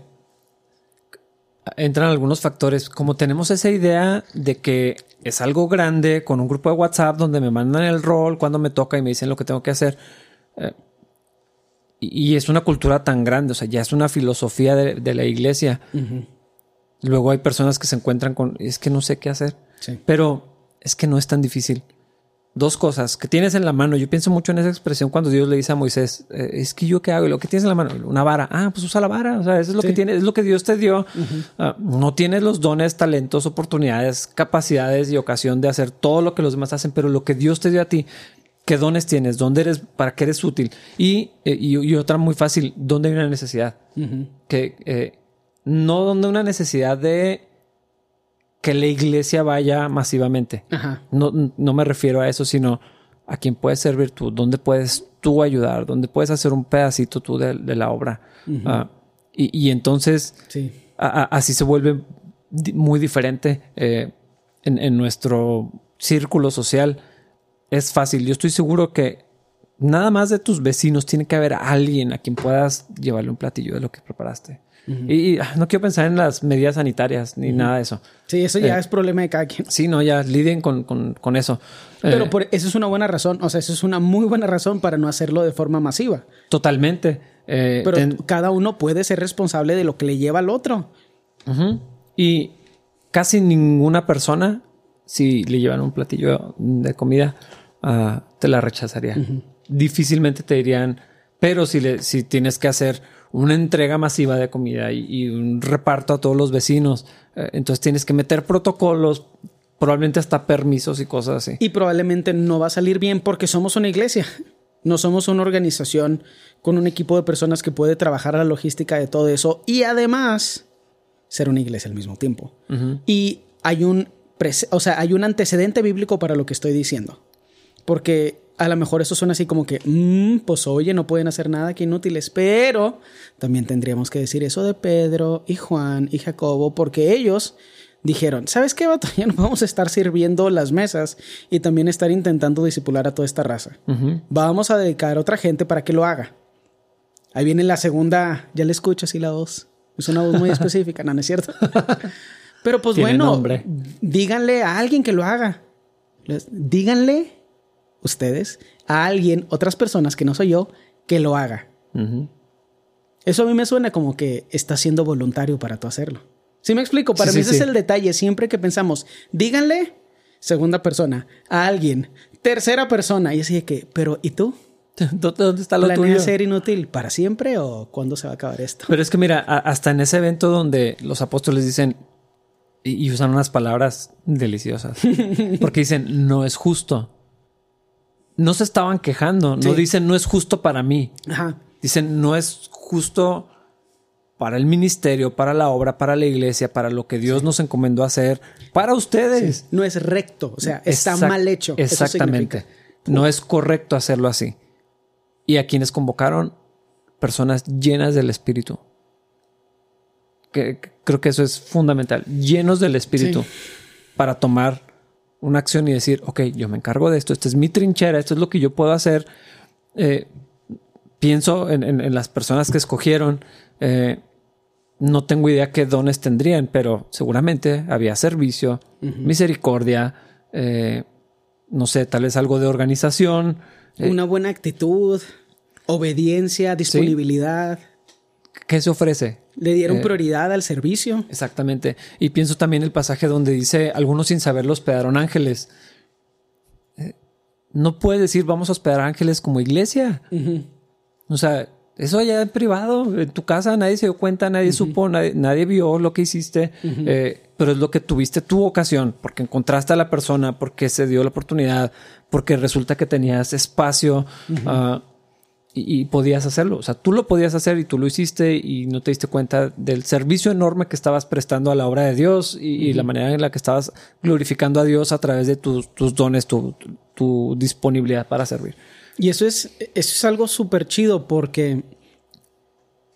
entran algunos factores. Como tenemos esa idea de que es algo grande con un grupo de WhatsApp donde me mandan el rol cuando me toca y me dicen lo que tengo que hacer. Eh, y, es una cultura tan grande, o sea, ya es una filosofía de, la iglesia. Luego hay personas que se encuentran con, es que no sé qué hacer. Pero es que no es tan difícil dos cosas que tienes en la mano. Yo pienso mucho en esa expresión cuando Dios le dice a Moisés, eh, es que yo qué hago, lo que tienes en la mano, una vara. Ah, pues usa la vara. O sea, eso es lo que tienes, es lo que Dios te dio. Ah, no tienes los dones, talentos, oportunidades, capacidades y ocasión de hacer todo lo que los demás hacen, pero lo que Dios te dio a ti, ¿qué dones tienes? ¿Dónde eres? ¿Para qué eres útil? Y, eh, y, otra muy fácil, ¿dónde hay una necesidad? Que eh, no donde una necesidad de que la iglesia vaya masivamente. No, no me refiero a eso, sino a quién puedes servir tú, dónde puedes tú ayudar, dónde puedes hacer un pedacito tú de, la obra. Ah, y, entonces, así se vuelve muy diferente eh, en, nuestro círculo social. Es fácil. Yo estoy seguro que nada más de tus vecinos tiene que haber alguien a quien puedas llevarle un platillo de lo que preparaste. Y, ah, no quiero pensar en las medidas sanitarias ni nada de eso. Sí, eso ya eh, es problema de cada quien. Sí, no, ya liden con, con, eso. Pero eh, por, eso es una buena razón. O sea, eso es una muy buena razón para no hacerlo de forma masiva. Totalmente. Eh, Pero cada uno puede ser responsable de lo que le lleva al otro. Y casi ninguna persona, si le llevan un platillo de comida, ah, te la rechazaría. Difícilmente te dirían, pero si, le, si tienes que hacer una entrega masiva de comida y, un reparto a todos los vecinos. Eh, entonces tienes que meter protocolos, probablemente hasta permisos y cosas así. Y probablemente no va a salir bien porque somos una iglesia. No somos una organización con un equipo de personas que puede trabajar la logística de todo eso y además ser una iglesia al mismo tiempo. Y hay un, o sea, hay un antecedente bíblico para lo que estoy diciendo. Porque a lo mejor eso suena así como que, mm, pues oye, no pueden hacer nada que inútiles, pero también tendríamos que decir eso de Pedro y Juan y Jacobo, porque ellos dijeron, ¿sabes qué, vato? Ya no vamos a estar sirviendo las mesas y también estar intentando disipular a toda esta raza. Vamos a dedicar a otra gente para que lo haga. Ahí viene la segunda, ya le escucho así la voz. Es una voz muy específica, no, no es cierto. Pero pues bueno, díganle a alguien que lo haga. Díganle ustedes, a alguien, otras personas que no soy yo, que lo haga. Eso a mí me suena como que está siendo voluntario para tú hacerlo. ¿Sí me explico? Para mí ese es el detalle. Siempre que pensamos, díganle, segunda persona, a alguien, tercera persona, y así de que, pero ¿y tú? ¿Dónde está lo tuyo? ser inútil para siempre o cuándo se va a acabar esto? Pero es que mira, hasta en ese evento donde los apóstoles dicen y usan unas palabras deliciosas, porque dicen, no es justo no se estaban quejando, no dicen no es justo para mí. Dicen no es justo para el ministerio, para la obra, para la iglesia, para lo que Dios nos encomendó hacer, para ustedes. No es recto, o sea, está mal hecho. Exactamente. No es correcto hacerlo así. Y a quienes convocaron personas llenas del Espíritu. Que, creo que eso es fundamental, llenos del Espíritu para tomar una acción y decir, ok, yo me encargo de esto, esta es mi trinchera, esto es lo que yo puedo hacer. Eh, pienso en, las personas que escogieron. Eh, no tengo idea qué dones tendrían, pero seguramente había servicio, misericordia, eh, no sé, tal vez algo de organización. Una buena actitud, obediencia, disponibilidad. ¿Qué se ofrece? Le dieron eh, prioridad al servicio. Exactamente. Y pienso también el pasaje donde dice, algunos sin saberlo hospedaron ángeles. Eh, no puedes decir, vamos a hospedar ángeles como iglesia. O sea, eso allá en privado, en tu casa, nadie se dio cuenta, nadie supo, nadie, vio lo que hiciste, eh, pero es lo que tuviste tu ocasión, porque encontraste a la persona, porque se dio la oportunidad, porque resulta que tenías espacio. Y, y podías hacerlo. O sea, tú lo podías hacer y tú lo hiciste y no te diste cuenta del servicio enorme que esestabas prestando a la obra de Dios y, y la manera en la que estabas glorificando a Dios a través de tus, tus dones, tu disponibilidad para servir. Y eso es, eso es algo súper chido porque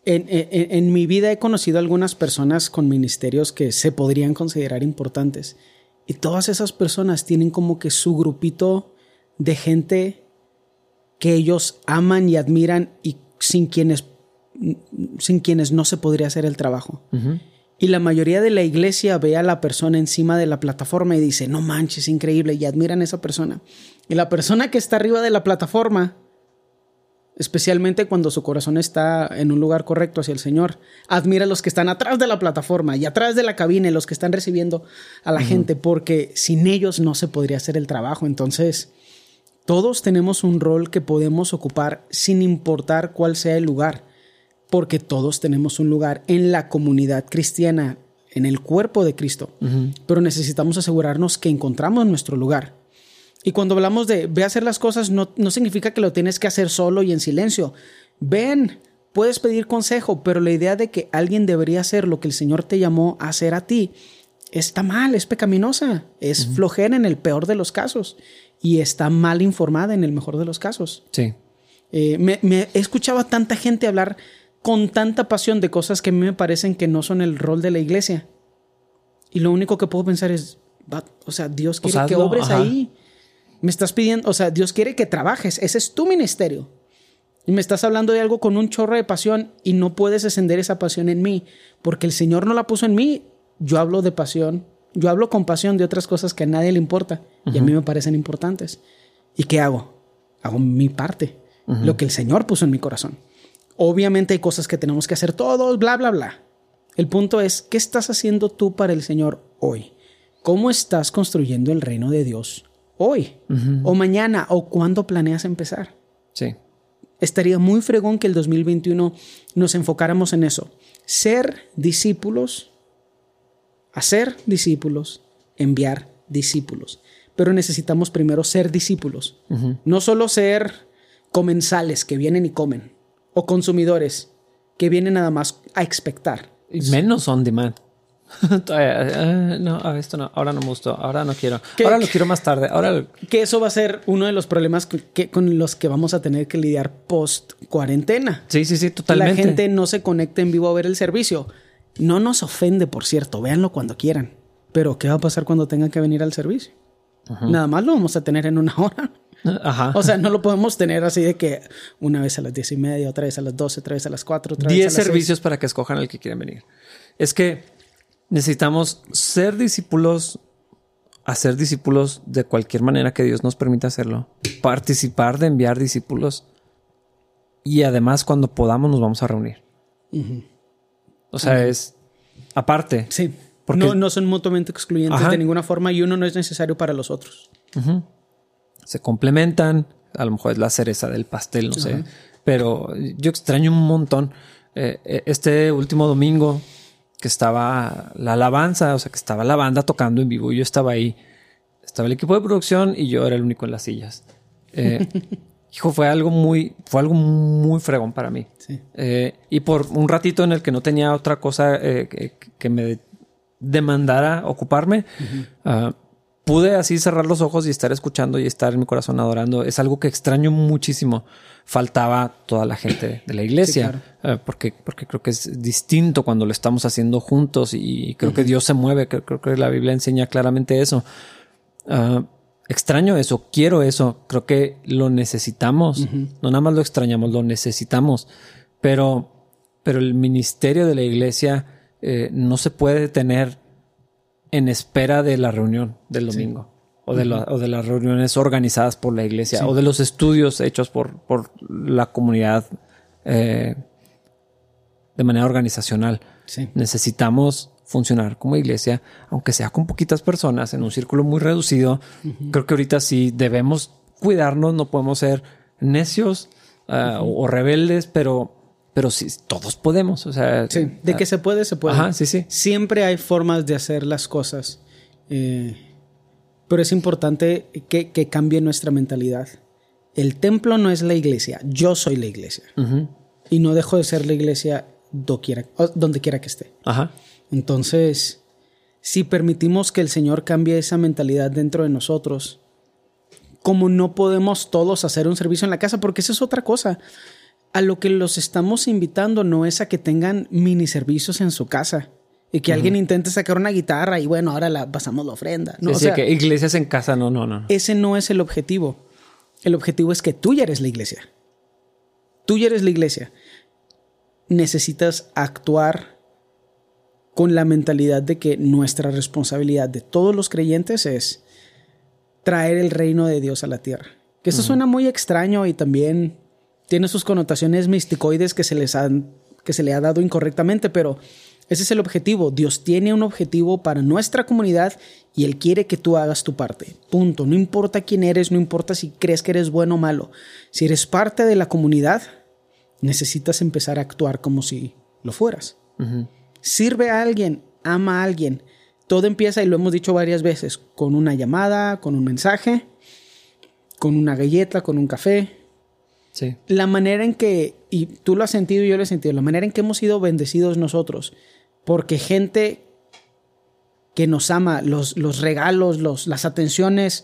en, en- en mi vida he conocido algunas personas con ministerios que se podrían considerar importantes. Y todas esas personas tienen como que su grupito de gente que ellos aman y admiran y sin quienes, sin quienes no se podría hacer el trabajo. Y la mayoría de la iglesia ve a la persona encima de la plataforma y dice, no manches, increíble, y admiran a esa persona. Y la persona que está arriba de la plataforma, especialmente cuando su corazón está en un lugar correcto hacia el Señor, admira a los que están atrás de la plataforma y atrás de la cabina, y los que están recibiendo a la gente, porque sin ellos no se podría hacer el trabajo. Entonces, todos tenemos un rol que podemos ocupar sin importar cuál sea el lugar, porque todos tenemos un lugar en la comunidad cristiana, en el cuerpo de Cristo, pero necesitamos asegurarnos que encontramos nuestro lugar. Y cuando hablamos de ve a hacer las cosas, no, no significa que lo tienes que hacer solo y en silencio. Ven, puedes pedir consejo, pero la idea de que alguien debería hacer lo que el Señor te llamó a hacer a ti está mal, es pecaminosa, es flojera en el peor de los casos y está mal informada en el mejor de los casos. Sí. Eh, me, me he escuchado a tanta gente hablar con tanta pasión de cosas que a mí me parecen que no son el rol de la iglesia. Y lo único que puedo pensar es, o sea, Dios quiere que obres ajá. ahí. Me estás pidiendo, o sea, Dios quiere que trabajes, ese es tu ministerio. Y me estás hablando de algo con un chorro de pasión y no puedes ascender esa pasión en mí, porque el Señor no la puso en mí. Yo hablo de pasión, yo hablo con pasión de otras cosas que a nadie le importa y a mí me parecen importantes. ¿Y qué hago? Hago mi parte, lo que el Señor puso en mi corazón. Obviamente hay cosas que tenemos que hacer todos, bla, bla, bla. El punto es, ¿qué estás haciendo tú para el Señor hoy? ¿Cómo estás construyendo el reino de Dios hoy? ¿O mañana? ¿O cuándo planeas empezar? Sí. Estaría muy fregón que el 2021 nos enfocáramos en eso. Ser discípulos, hacer discípulos, enviar discípulos. Pero necesitamos primero ser discípulos. No solo ser comensales que vienen y comen. O consumidores que vienen nada más a expectar. Menos on demand. Eh, no, esto no, ahora no me gustó, ahora no quiero. ¿Qué- ahora lo quiero más tarde. Ahora Que eso va a ser uno de los problemas que- que- con los que vamos a tener que lidiar post cuarentena. sí, sí, sí, Que totalmente. la gente no se conecte en vivo a ver el servicio. No nos ofende, por cierto, véanlo cuando quieran. Pero ¿qué va a pasar cuando tengan que venir al servicio? Nada más lo vamos a tener en una hora. Ajá. O sea, no lo podemos tener así de que una vez a las diez y media, otra vez a las doce, otra vez a las cuatro, otra vez a 10 las seis. servicios para que escojan al que quieren venir. Es que necesitamos ser discípulos, hacer discípulos de cualquier manera que Dios nos permita hacerlo, participar de enviar discípulos y además cuando podamos nos vamos a reunir. O sea, es aparte. Sí. Porque- no, no son mutuamente excluyentes Ajá. de ninguna forma y uno no es necesario para los otros. se complementan. A lo mejor es la cereza del pastel, no sé. Pero yo extraño un montón. eh, eh, este último domingo que estaba la alabanza, o sea, que estaba la banda tocando en vivo yo estaba ahí. Estaba el equipo de producción y yo era el único en las sillas. Eh, hijo, fue algo muy, fue algo muy fregón para mí. Sí. Eh, y por un ratito en el que no tenía otra cosa eh, que, que me demandara ocuparme, ah, pude así cerrar los ojos y estar escuchando y estar en mi corazón adorando. Es algo que extraño muchísimo. Faltaba toda la gente de la iglesia, eh, porque, porque creo que es distinto cuando lo estamos haciendo juntos y creo que Dios se mueve. Creo, creo que la Biblia enseña claramente eso. Extraño eso, quiero eso, creo que lo necesitamos. No nada más lo extrañamos, lo necesitamos. Pero, pero el ministerio de la iglesia eh, no se puede detener en espera de la reunión del domingo. O de, la- o de las reuniones organizadas por la iglesia, o de los estudios hechos por, por la comunidad eh, de manera organizacional. Sí. Necesitamos funcionar como iglesia, aunque sea con poquitas personas, en un círculo muy reducido. Creo que ahorita sí debemos cuidarnos, no podemos ser necios ah, o, o rebeldes, pero, pero sí, todos podemos. O sea, Sí. De que se puede, se puede. Ajá, sí, sí. Siempre hay formas de hacer las cosas. eh, pero es importante que, que cambie nuestra mentalidad. el templo no es la iglesia, yo soy la iglesia. Y no dejo de ser la iglesia donde quiera que esté. Ajá. Entonces, si permitimos que el Señor cambie esa mentalidad dentro de nosotros, como no podemos todos hacer un servicio en la casa, porque esa es otra cosa. A lo que los estamos invitando no es a que tengan mini servicios en su casa y que alguien intente sacar una guitarra y bueno, ahora la pasamos la ofrenda. No, que iglesias en casa, no, no, no. Ese no es el objetivo. El objetivo es que tú ya eres la iglesia. Tú ya eres la iglesia. Necesitas actuar con la mentalidad de que nuestra responsabilidad de todos los creyentes es traer el reino de Dios a la tierra. Que eso suena muy extraño y también tiene sus connotaciones misticoides que se les han, que se le ha dado incorrectamente, pero ese es el objetivo. Dios tiene un objetivo para nuestra comunidad y Él quiere que tú hagas tu parte. Punto. No importa quién eres, no importa si crees que eres bueno o malo. Si eres parte de la comunidad, necesitas empezar a actuar como si lo fueras. Sirve a alguien, ama a alguien. Todo empieza, y lo hemos dicho varias veces, con una llamada, con un mensaje, con una galleta, con un café. Sí. La manera en que, y tú lo has sentido y yo lo he sentido, la manera en que hemos sido bendecidos nosotros porque gente que nos ama, los, los regalos, los, las atenciones,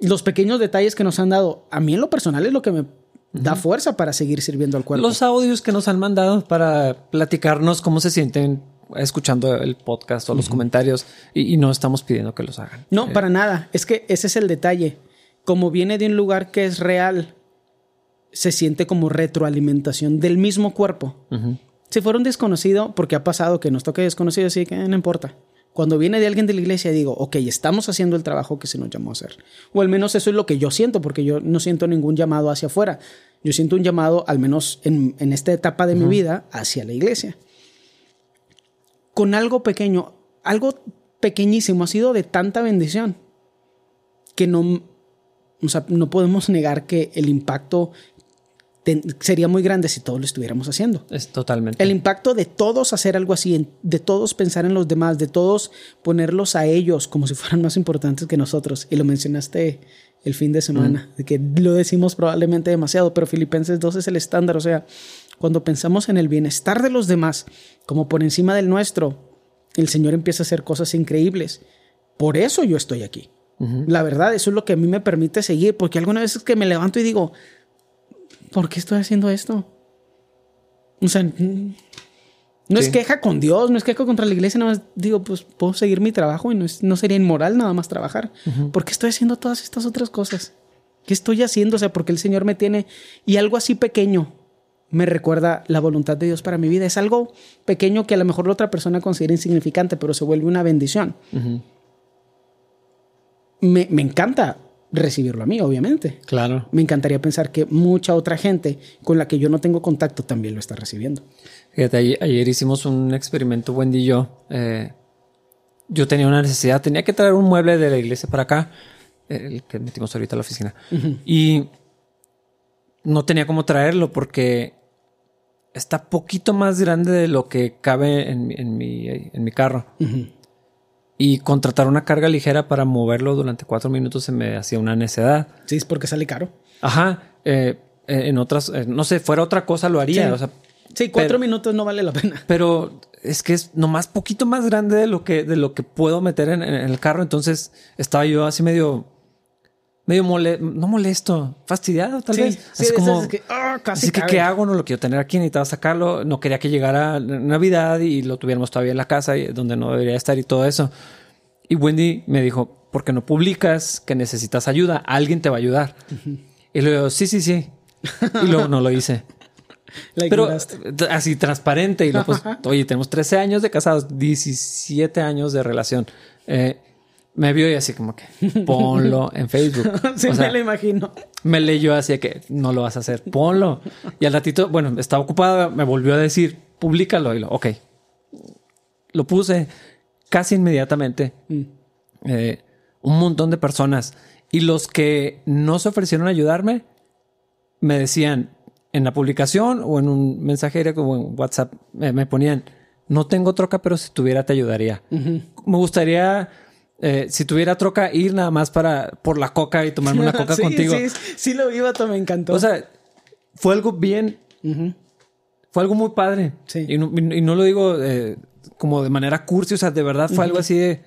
los pequeños detalles que nos han dado, a mí en lo personal es lo que me da fuerza para seguir sirviendo al cuerpo. Los audios que nos han mandado para platicarnos cómo se sienten escuchando el podcast o los comentarios y, no estamos pidiendo que los hagan. No, eh, para nada. Es que ese es el detalle. Como viene de un lugar que es real, se siente como retroalimentación del mismo cuerpo. Si fuera un desconocido, porque ha pasado que nos toque desconocido, así que no importa. Cuando viene de alguien de la iglesia, digo, ok, estamos haciendo el trabajo que se nos llamó a hacer. O al menos eso es lo que yo siento, porque yo no siento ningún llamado hacia afuera. Yo siento un llamado, al menos en, esta etapa de mi vida, hacia la iglesia. Con algo pequeño, algo pequeñísimo, ha sido de tanta bendición que no, o sea, no podemos negar que el impacto sería muy grande si todos lo estuviéramos haciendo. Es totalmente. El impacto de todos hacer algo así, de todos pensar en los demás, de todos ponerlos a ellos como si fueran más importantes que nosotros. Y lo mencionaste el fin de semana, mm. de que lo decimos probablemente demasiado, pero Filipenses 2 es el estándar. O sea, cuando pensamos en el bienestar de los demás como por encima del nuestro, el Señor empieza a hacer cosas increíbles. Por eso yo estoy aquí. La verdad, eso es lo que a mí me permite seguir, porque algunas veces que me levanto y digo, ¿por qué estoy haciendo esto? O sea, no es queja con Dios, no es queja contra la iglesia, nada más digo, pues puedo seguir mi trabajo y no, sería inmoral nada más trabajar. ¿Por qué estoy haciendo todas estas otras cosas? ¿Qué estoy haciendo? O sea, porque el Señor me tiene... Y algo así pequeño me recuerda la voluntad de Dios para mi vida. Es algo pequeño que a lo mejor la otra persona considera insignificante, pero se vuelve una bendición. me, me encanta recibirlo a mí, obviamente. Claro. Me encantaría pensar que mucha otra gente con la que yo no tengo contacto también lo está recibiendo. Fíjate, ayer, hicimos un experimento, Wendy y yo. Eh, yo tenía una necesidad, tenía que traer un mueble de la iglesia para acá, el que metimos ahorita a la oficina. Y no tenía cómo traerlo porque está poquito más grande de lo que cabe en, mi, en mi, carro y contratar una carga ligera para moverlo durante cuatro minutos se me hacía una necedad. Sí, es porque sale caro. Ajá. Eh, eh, en otras, eh, no sé, fuera otra cosa lo haría. Sí, cuatro minutos no vale la pena. Pero es que es nomás poquito más grande de lo que, de lo que puedo meter en, el carro. Entonces estaba yo así medio medio no molesto, fastidiado tal vez. Sí, es como, que, ah, casi así que, ¿qué hago? No lo quiero tener aquí, necesitaba sacarlo. No quería que llegara Navidad y lo tuviéramos todavía en la casa y donde no debería estar y todo eso. Y Wendy me dijo, ¿por qué no publicas que necesitas ayuda? Alguien te va a ayudar. Y luego, sí, sí, sí. Y luego no lo hice. Pero así transparente. Y luego, pues, oye, tenemos 13 años de casados, 17 años de relación. Eh, me vio y así como que ponlo en Facebook. sí, me lo imagino. Me leyó así que no lo vas a hacer, ponlo. Y al ratito, bueno, estaba ocupada, me volvió a decir, públicalo. Y lo, ok. Lo puse casi inmediatamente. Mm. Eh, un montón de personas. Y los que no se ofrecieron a ayudarme, me decían en la publicación o en un mensaje como en WhatsApp, me, ponían, no tengo troca, pero si tuviera te ayudaría. Me gustaría eh, si tuviera troca, ir nada más para por la coca y tomarme una coca Sí, contigo. Sí, sí lo vi, vato, me encantó. O sea, fue algo bien, Ujú. fue algo muy padre. Sí. Y, no, y no lo digo eh, como de manera cursi, o sea, de verdad fue algo así de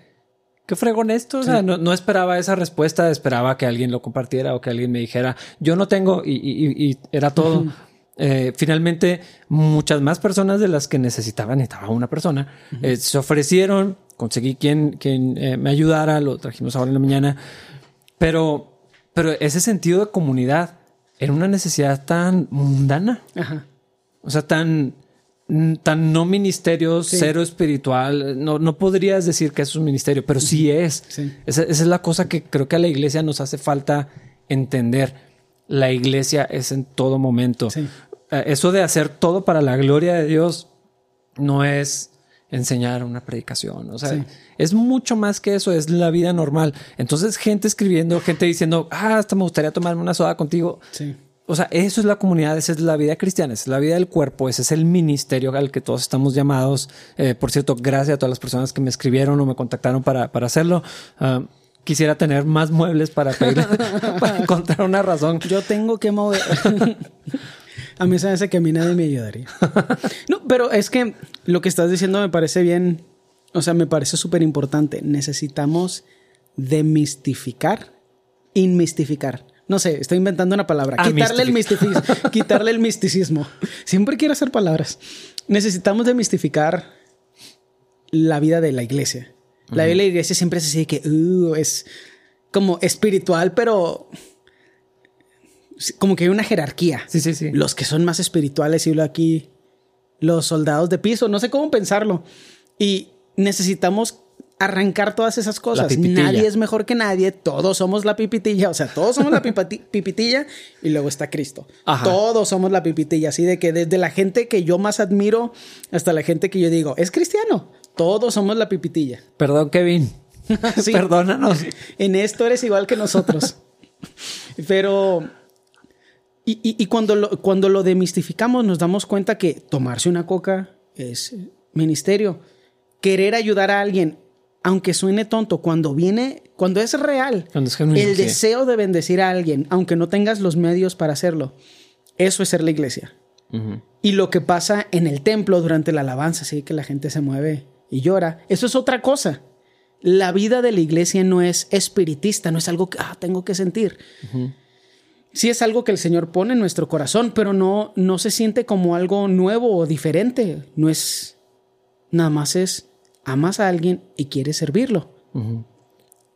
qué fregón esto. O sea, no, no esperaba esa respuesta, esperaba que alguien lo compartiera o que alguien me dijera yo no tengo y, y- y era todo. Eh, finalmente, muchas más personas de las que necesitaban, necesitaba una persona, eh, se ofrecieron, conseguí quien, quien eh, me ayudara, lo trajimos ahora en la mañana, pero, pero ese sentido de comunidad era una necesidad tan mundana. Ajá. O sea, tan, tan no ministerio, Sí. cero espiritual. No, no podrías decir que es un ministerio, pero sí es. Sí. Esa, esa es la cosa que creo que a la iglesia nos hace falta entender. La iglesia es en todo momento. Sí. Eh, Eso de hacer todo para la gloria de Dios no es enseñar una predicación. O sea, Sí. es mucho más que eso, es la vida normal. Entonces, gente escribiendo, gente diciendo, ah, hasta me gustaría tomarme una soda contigo. Sí. O sea, eso es la comunidad, esa es la vida cristiana, esa es la vida del cuerpo, ese es el ministerio al que todos estamos llamados. Eh, por cierto, gracias a todas las personas que me escribieron o me contactaron para, para hacerlo. Ah, quisiera tener más muebles para, pedir- para encontrar una razón. Yo tengo que mover. A mí se me hace que a mí nadie me ayudaría. No, pero es que lo que estás diciendo me parece bien. O sea, me parece súper importante. Necesitamos demistificar, inmistificar. No sé, estoy inventando una palabra. Ah, quitarle, el misticismo, quitarle el misticismo. Siempre quiero hacer palabras. Necesitamos demistificar la vida de la iglesia. La vida de la iglesia siempre es así de que uh, es como espiritual, pero como que hay una jerarquía. Sí, sí, sí. Los que son más espirituales, y lo aquí, los soldados de piso, no sé cómo pensarlo. Y necesitamos arrancar todas esas cosas. Nadie es mejor que nadie, todos somos la pipitilla, o sea, todos somos la pipitilla y luego está Cristo. Ajá. Todos somos la pipitilla, así de que desde la gente que yo más admiro hasta la gente que yo digo, es cristiano, todos somos la pipitilla. Perdón, Kevin. Sí. Perdónanos. En esto eres igual que nosotros. Pero. Y, y- y cuando, lo, cuando lo demistificamos, nos damos cuenta que tomarse una coca es ministerio. Querer ayudar a alguien, aunque suene tonto, cuando viene, cuando es real, Cuando es genuino, el sí. deseo de bendecir a alguien, aunque no tengas los medios para hacerlo, eso es ser la iglesia. Y lo que pasa en el templo durante la alabanza, así que la gente se mueve y llora, eso es otra cosa. La vida de la iglesia no es espiritista, no es algo que ah, tengo que sentir. Sí es algo que el Señor pone en nuestro corazón, pero no, no se siente como algo nuevo o diferente. No es, nada más es, amas a alguien y quieres servirlo.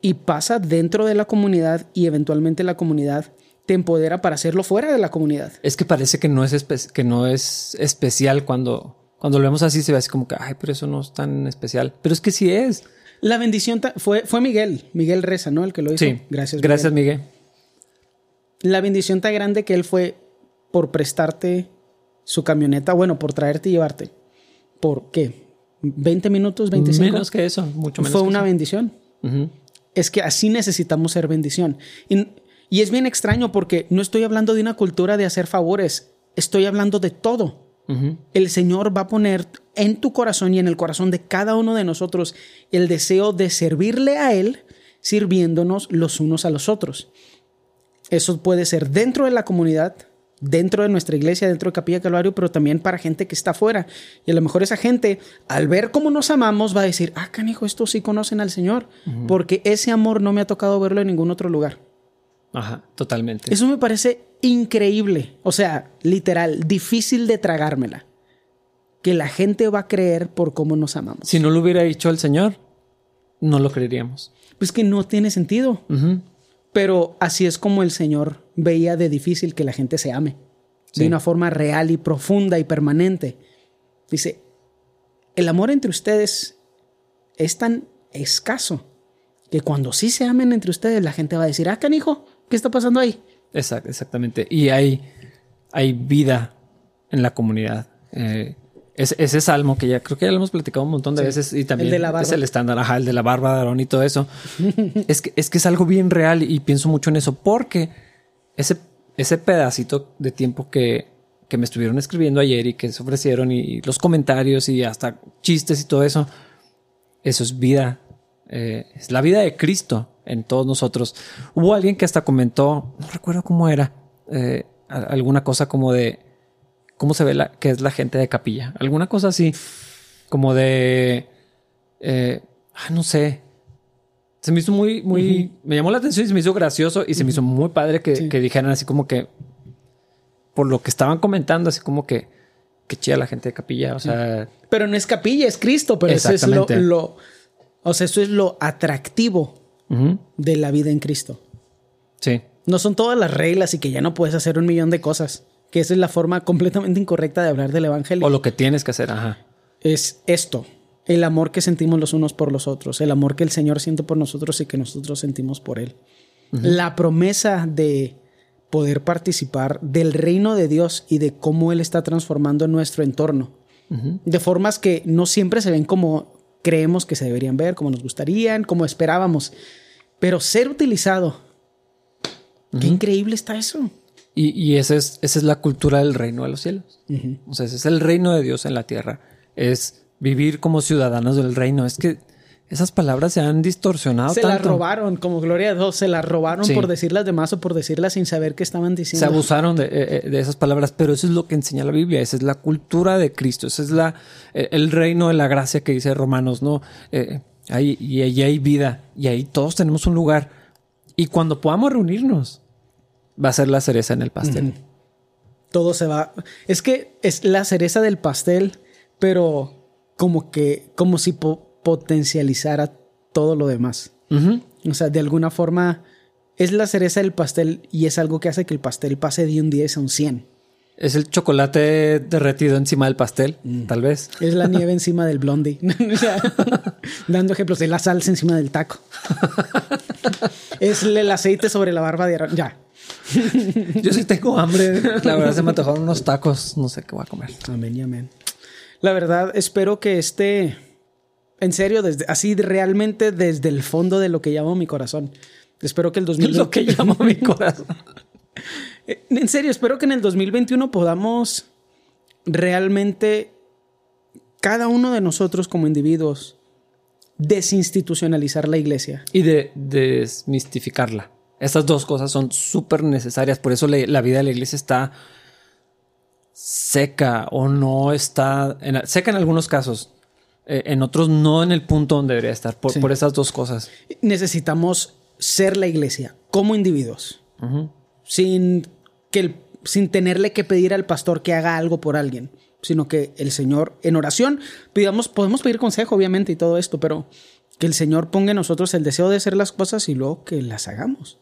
Y pasa dentro de la comunidad y eventualmente la comunidad te empodera para hacerlo fuera de la comunidad. Es que parece que no es, que no es especial cuando, cuando lo vemos así, se ve así como que, ay, pero eso no es tan especial. Pero es que sí es. La bendición fue, fue Miguel, Miguel Reza, ¿no? El que lo hizo. Sí. Gracias. Gracias, Miguel. La bendición tan grande que él fue por prestarte su camioneta, bueno, por traerte y llevarte. ¿Por qué? ¿20 minutos? ¿25? Menos que eso, mucho menos. Fue que una eso. bendición. Es que así necesitamos ser bendición. Y, y es bien extraño porque no estoy hablando de una cultura de hacer favores, estoy hablando de todo. El Señor va a poner en tu corazón y en el corazón de cada uno de nosotros el deseo de servirle a Él, sirviéndonos los unos a los otros. Eso puede ser dentro de la comunidad, dentro de nuestra iglesia, dentro de Capilla Calvario, pero también para gente que está afuera. Y a lo mejor esa gente, al ver cómo nos amamos, va a decir, ah, canijo, estos sí conocen al Señor, porque ese amor no me ha tocado verlo en ningún otro lugar. Ajá, totalmente. Eso me parece increíble. O sea, literal, difícil de tragármela. Que la gente va a creer por cómo nos amamos. Si no lo hubiera dicho el Señor, no lo creeríamos. Pues que no tiene sentido. Pero así es como el Señor veía de difícil que la gente se ame. Sí. De una forma real y profunda y permanente. Dice, el amor entre ustedes es tan escaso que cuando sí se amen entre ustedes, la gente va a decir, ah, canijo, ¿qué está pasando ahí? Exact- exactamente. Y hay, hay vida en la comunidad. Eh, es- ese salmo que ya creo que ya lo hemos platicado un montón de Sí. veces y también El de la barba. es el estándar, ajá, el de la barba de Aarón y todo eso. es, que, es que es algo bien real y pienso mucho en eso porque ese, ese pedacito de tiempo que, que me estuvieron escribiendo ayer y que se ofrecieron y los comentarios y hasta chistes y todo eso, eso es vida Eh, es la vida de Cristo en todos nosotros. Hubo alguien que hasta comentó, no recuerdo cómo era, eh, alguna cosa como de cómo se ve la, que es la gente de capilla. Alguna cosa así, como de, eh, ah, no sé. Se me hizo muy, muy, me llamó la atención y se me hizo gracioso y se me hizo muy padre que, que dijeran así como que, por lo que estaban comentando, así como que, que chida la gente de capilla, o sea... Pero no es capilla, es Cristo, pero eso es lo, o sea, eso es lo atractivo de la vida en Cristo. Sí. No son todas las reglas y que ya no puedes hacer un millón de cosas, que esa es la forma completamente incorrecta de hablar del Evangelio. O lo que tienes que hacer, ajá. Es esto, el amor que sentimos los unos por los otros, el amor que el Señor siente por nosotros y que nosotros sentimos por Él. La promesa de poder participar del reino de Dios y de cómo Él está transformando nuestro entorno. De formas que no siempre se ven como creemos que se deberían ver, como nos gustarían, como esperábamos. Pero ser utilizado. Qué increíble está eso. Y, esa, es, esa es la cultura del reino de los cielos. O sea, ese es el reino de Dios en la tierra. Es vivir como ciudadanos del reino. Es que esas palabras se han distorsionado. Se las robaron, como gloria a Dios, se las robaron por decirlas de más o por decirlas sin saber qué estaban diciendo. Se abusaron eh, eh, de, esas palabras, pero eso es lo que enseña la Biblia, esa es la cultura de Cristo, ese es la, eh, el reino de la gracia que dice Romanos, ¿no? ahí, y allí hay vida, y ahí todos tenemos un lugar. Y cuando podamos reunirnos, va a ser la cereza en el pastel. Todo se va. Es que es la cereza del pastel, pero como que, como si potencializar a todo lo demás. O sea, de alguna forma es la cereza del pastel y es algo que hace que el pastel pase de un 10 a un 100. Es el chocolate derretido encima del pastel, mm. tal vez. Es la nieve encima del blondie. Dando ejemplos de la salsa encima del taco. es el aceite sobre la barba de Aaron. Ya. Yo sí tengo hambre. La verdad se me antojaron unos tacos. No sé qué voy a comer. Amén y amén. La verdad, espero que este en serio, desde, así realmente desde el fondo de lo que llamo mi corazón. Espero que el 2021... Lo que llamo mi corazón. en serio, espero que en el 2021 podamos realmente, cada uno de nosotros como individuos, desinstitucionalizar la iglesia. Y de desmistificarla. Estas dos cosas son súper necesarias. Por eso la vida de la iglesia está seca o no está... seca en algunos casos eh, en otros no en el punto donde debería estar, por, por esas dos cosas. Necesitamos ser la iglesia como individuos, sin, que sin tenerle que pedir al pastor que haga algo por alguien, sino que el Señor en oración pidamos, podemos pedir consejo obviamente y todo esto, pero que el Señor ponga en nosotros el deseo de hacer las cosas y luego que las hagamos.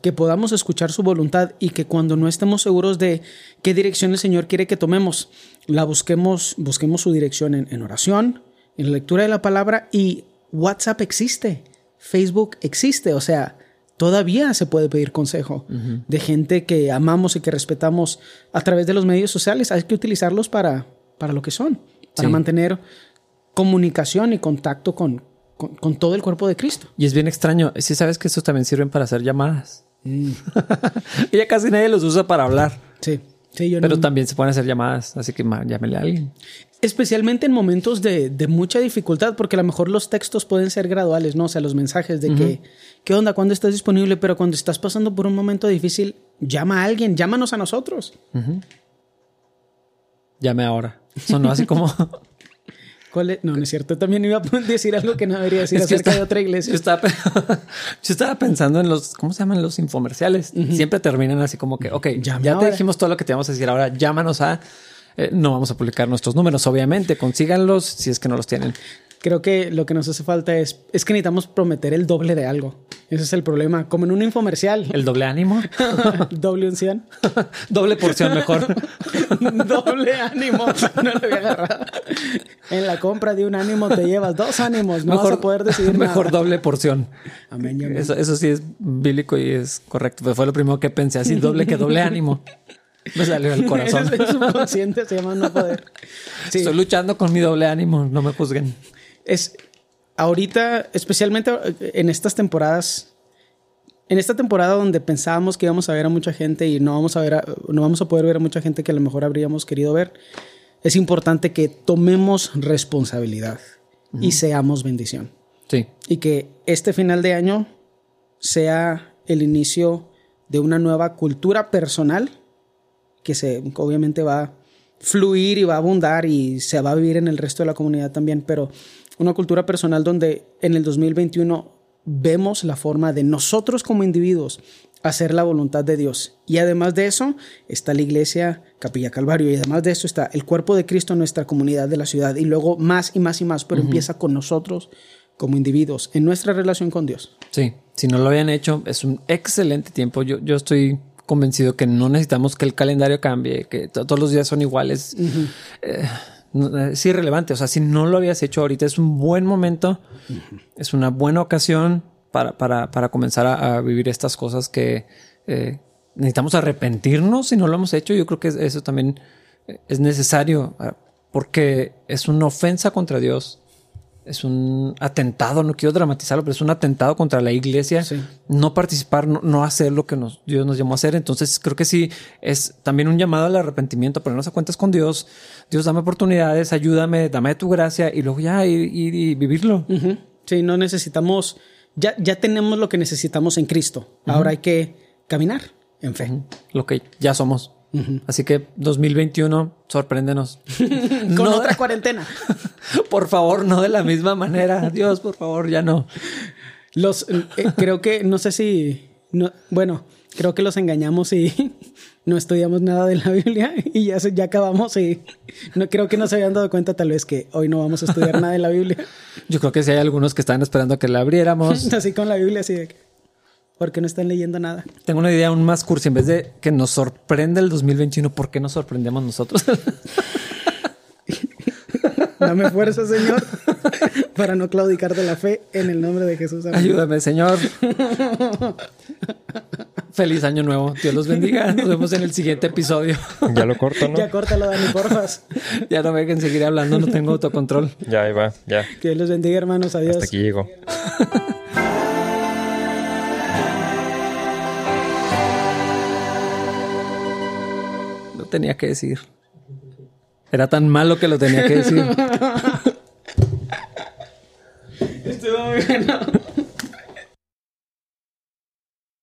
Que podamos escuchar su voluntad y que cuando no estemos seguros de qué dirección el Señor quiere que tomemos, la busquemos, busquemos su dirección en oración, en la lectura de la palabra y WhatsApp existe, Facebook existe, o sea, todavía se puede pedir consejo de gente que amamos y que respetamos a través de los medios sociales. Hay que utilizarlos para, para lo que son, para mantener comunicación y contacto con, con, todo el cuerpo de Cristo. Y es bien extraño, si sabes que estos también sirven para hacer llamadas. Mm. y ya casi nadie los usa para hablar. Sí. Pero también se pueden hacer llamadas, así que llámele a alguien. Especialmente en momentos de, mucha dificultad, porque a lo mejor los textos pueden ser graduales, ¿no? O sea, los mensajes de que, ¿qué onda? ¿Cuándo estás disponible? Pero cuando estás pasando por un momento difícil, llama a alguien, llámanos a nosotros. Llame ahora. Sonó así como... No, no es cierto. También iba a decir algo que no debería decir acerca de otra iglesia. Yo estaba, pensando en los, ¿cómo se llaman los infomerciales? Siempre terminan así como que, ok, ya te dijimos todo lo que te vamos a decir. Ahora llámanos a. Eh, no vamos a publicar nuestros números, obviamente. Consíganlos si es que no los tienen. Creo que lo que nos hace falta es, es que necesitamos prometer el doble de algo. Ese es el problema. Como en un infomercial. ¿El doble ánimo? doble unción. doble porción mejor. doble ánimo. No lo había agarrado. En la compra de un ánimo te llevas dos ánimos. No mejor, vas a poder decidir Mejor doble porción. Amén, amén. Eso, eso, sí es bíblico y es correcto. Fue lo primero que pensé. Así doble que doble ánimo. Me salió el corazón. es subconsciente, se llama no poder. Estoy luchando con mi doble ánimo. No me juzguen es ahorita, especialmente en estas temporadas, en esta temporada donde pensábamos que íbamos a ver a mucha gente y no vamos a ver, no vamos a poder ver a mucha gente que a lo mejor habríamos querido ver, es importante que tomemos responsabilidad y seamos bendición. Sí. Y que este final de año sea el inicio de una nueva cultura personal que se obviamente va a fluir y va a abundar y se va a vivir en el resto de la comunidad también, pero una cultura personal donde en el 2021 vemos la forma de nosotros como individuos hacer la voluntad de Dios. Y además de eso está la iglesia Capilla Calvario y además de eso está el cuerpo de Cristo en nuestra comunidad de la ciudad y luego más y más y más, pero empieza con nosotros como individuos en nuestra relación con Dios. Sí, si no lo habían hecho, es un excelente tiempo. Yo, yo estoy convencido que no necesitamos que el calendario cambie, que todos los días son iguales. Eh, es irrelevante. O sea, si no lo habías hecho ahorita, es un buen momento, es una buena ocasión para, para, para comenzar a, a, vivir estas cosas que eh, necesitamos arrepentirnos si no lo hemos hecho. Yo creo que eso también es necesario ah, porque es una ofensa contra Dios es un atentado, no quiero dramatizarlo, pero es un atentado contra la iglesia. Sí. No participar, no, no, hacer lo que nos, Dios nos llamó a hacer. Entonces creo que sí es también un llamado al arrepentimiento, ponernos a cuentas con Dios. Dios, dame oportunidades, ayúdame, dame tu gracia y luego ya ir, ir y vivirlo. Uh -huh. Sí, no necesitamos, ya, ya tenemos lo que necesitamos en Cristo. Uh -huh. Ahora hay que caminar en fe. Uh -huh. Lo que ya somos. Uh -huh. Así que 2021, sorpréndenos. Con no otra de... cuarentena. por favor, no de la misma manera. Dios, por favor, ya no. Los eh, creo que no sé si no, bueno, creo que los engañamos y no estudiamos nada de la Biblia y ya ya acabamos y no creo que no se habían dado cuenta tal vez que hoy no vamos a estudiar nada de la Biblia. Yo creo que sí hay algunos que están esperando que la abriéramos. así con la Biblia así de que porque no están leyendo nada. Tengo una idea aún más cursi. En vez de que nos sorprenda el 2021, ¿por qué nos sorprendemos nosotros? Dame fuerza, Señor, para no claudicar de la fe en el nombre de Jesús. Amén. Ayúdame, Señor. Feliz año nuevo. Dios los bendiga. Nos vemos en el siguiente episodio. Ya lo corto, ¿no? Ya córtalo, Dani, porfas. ya no me dejen seguir hablando, no tengo autocontrol. Ya, ahí va, ya. Que Dios los bendiga, hermanos. Adiós. Hasta aquí llego. Tenía que decir. Era tan malo que lo tenía que decir. Estuvo muy bueno.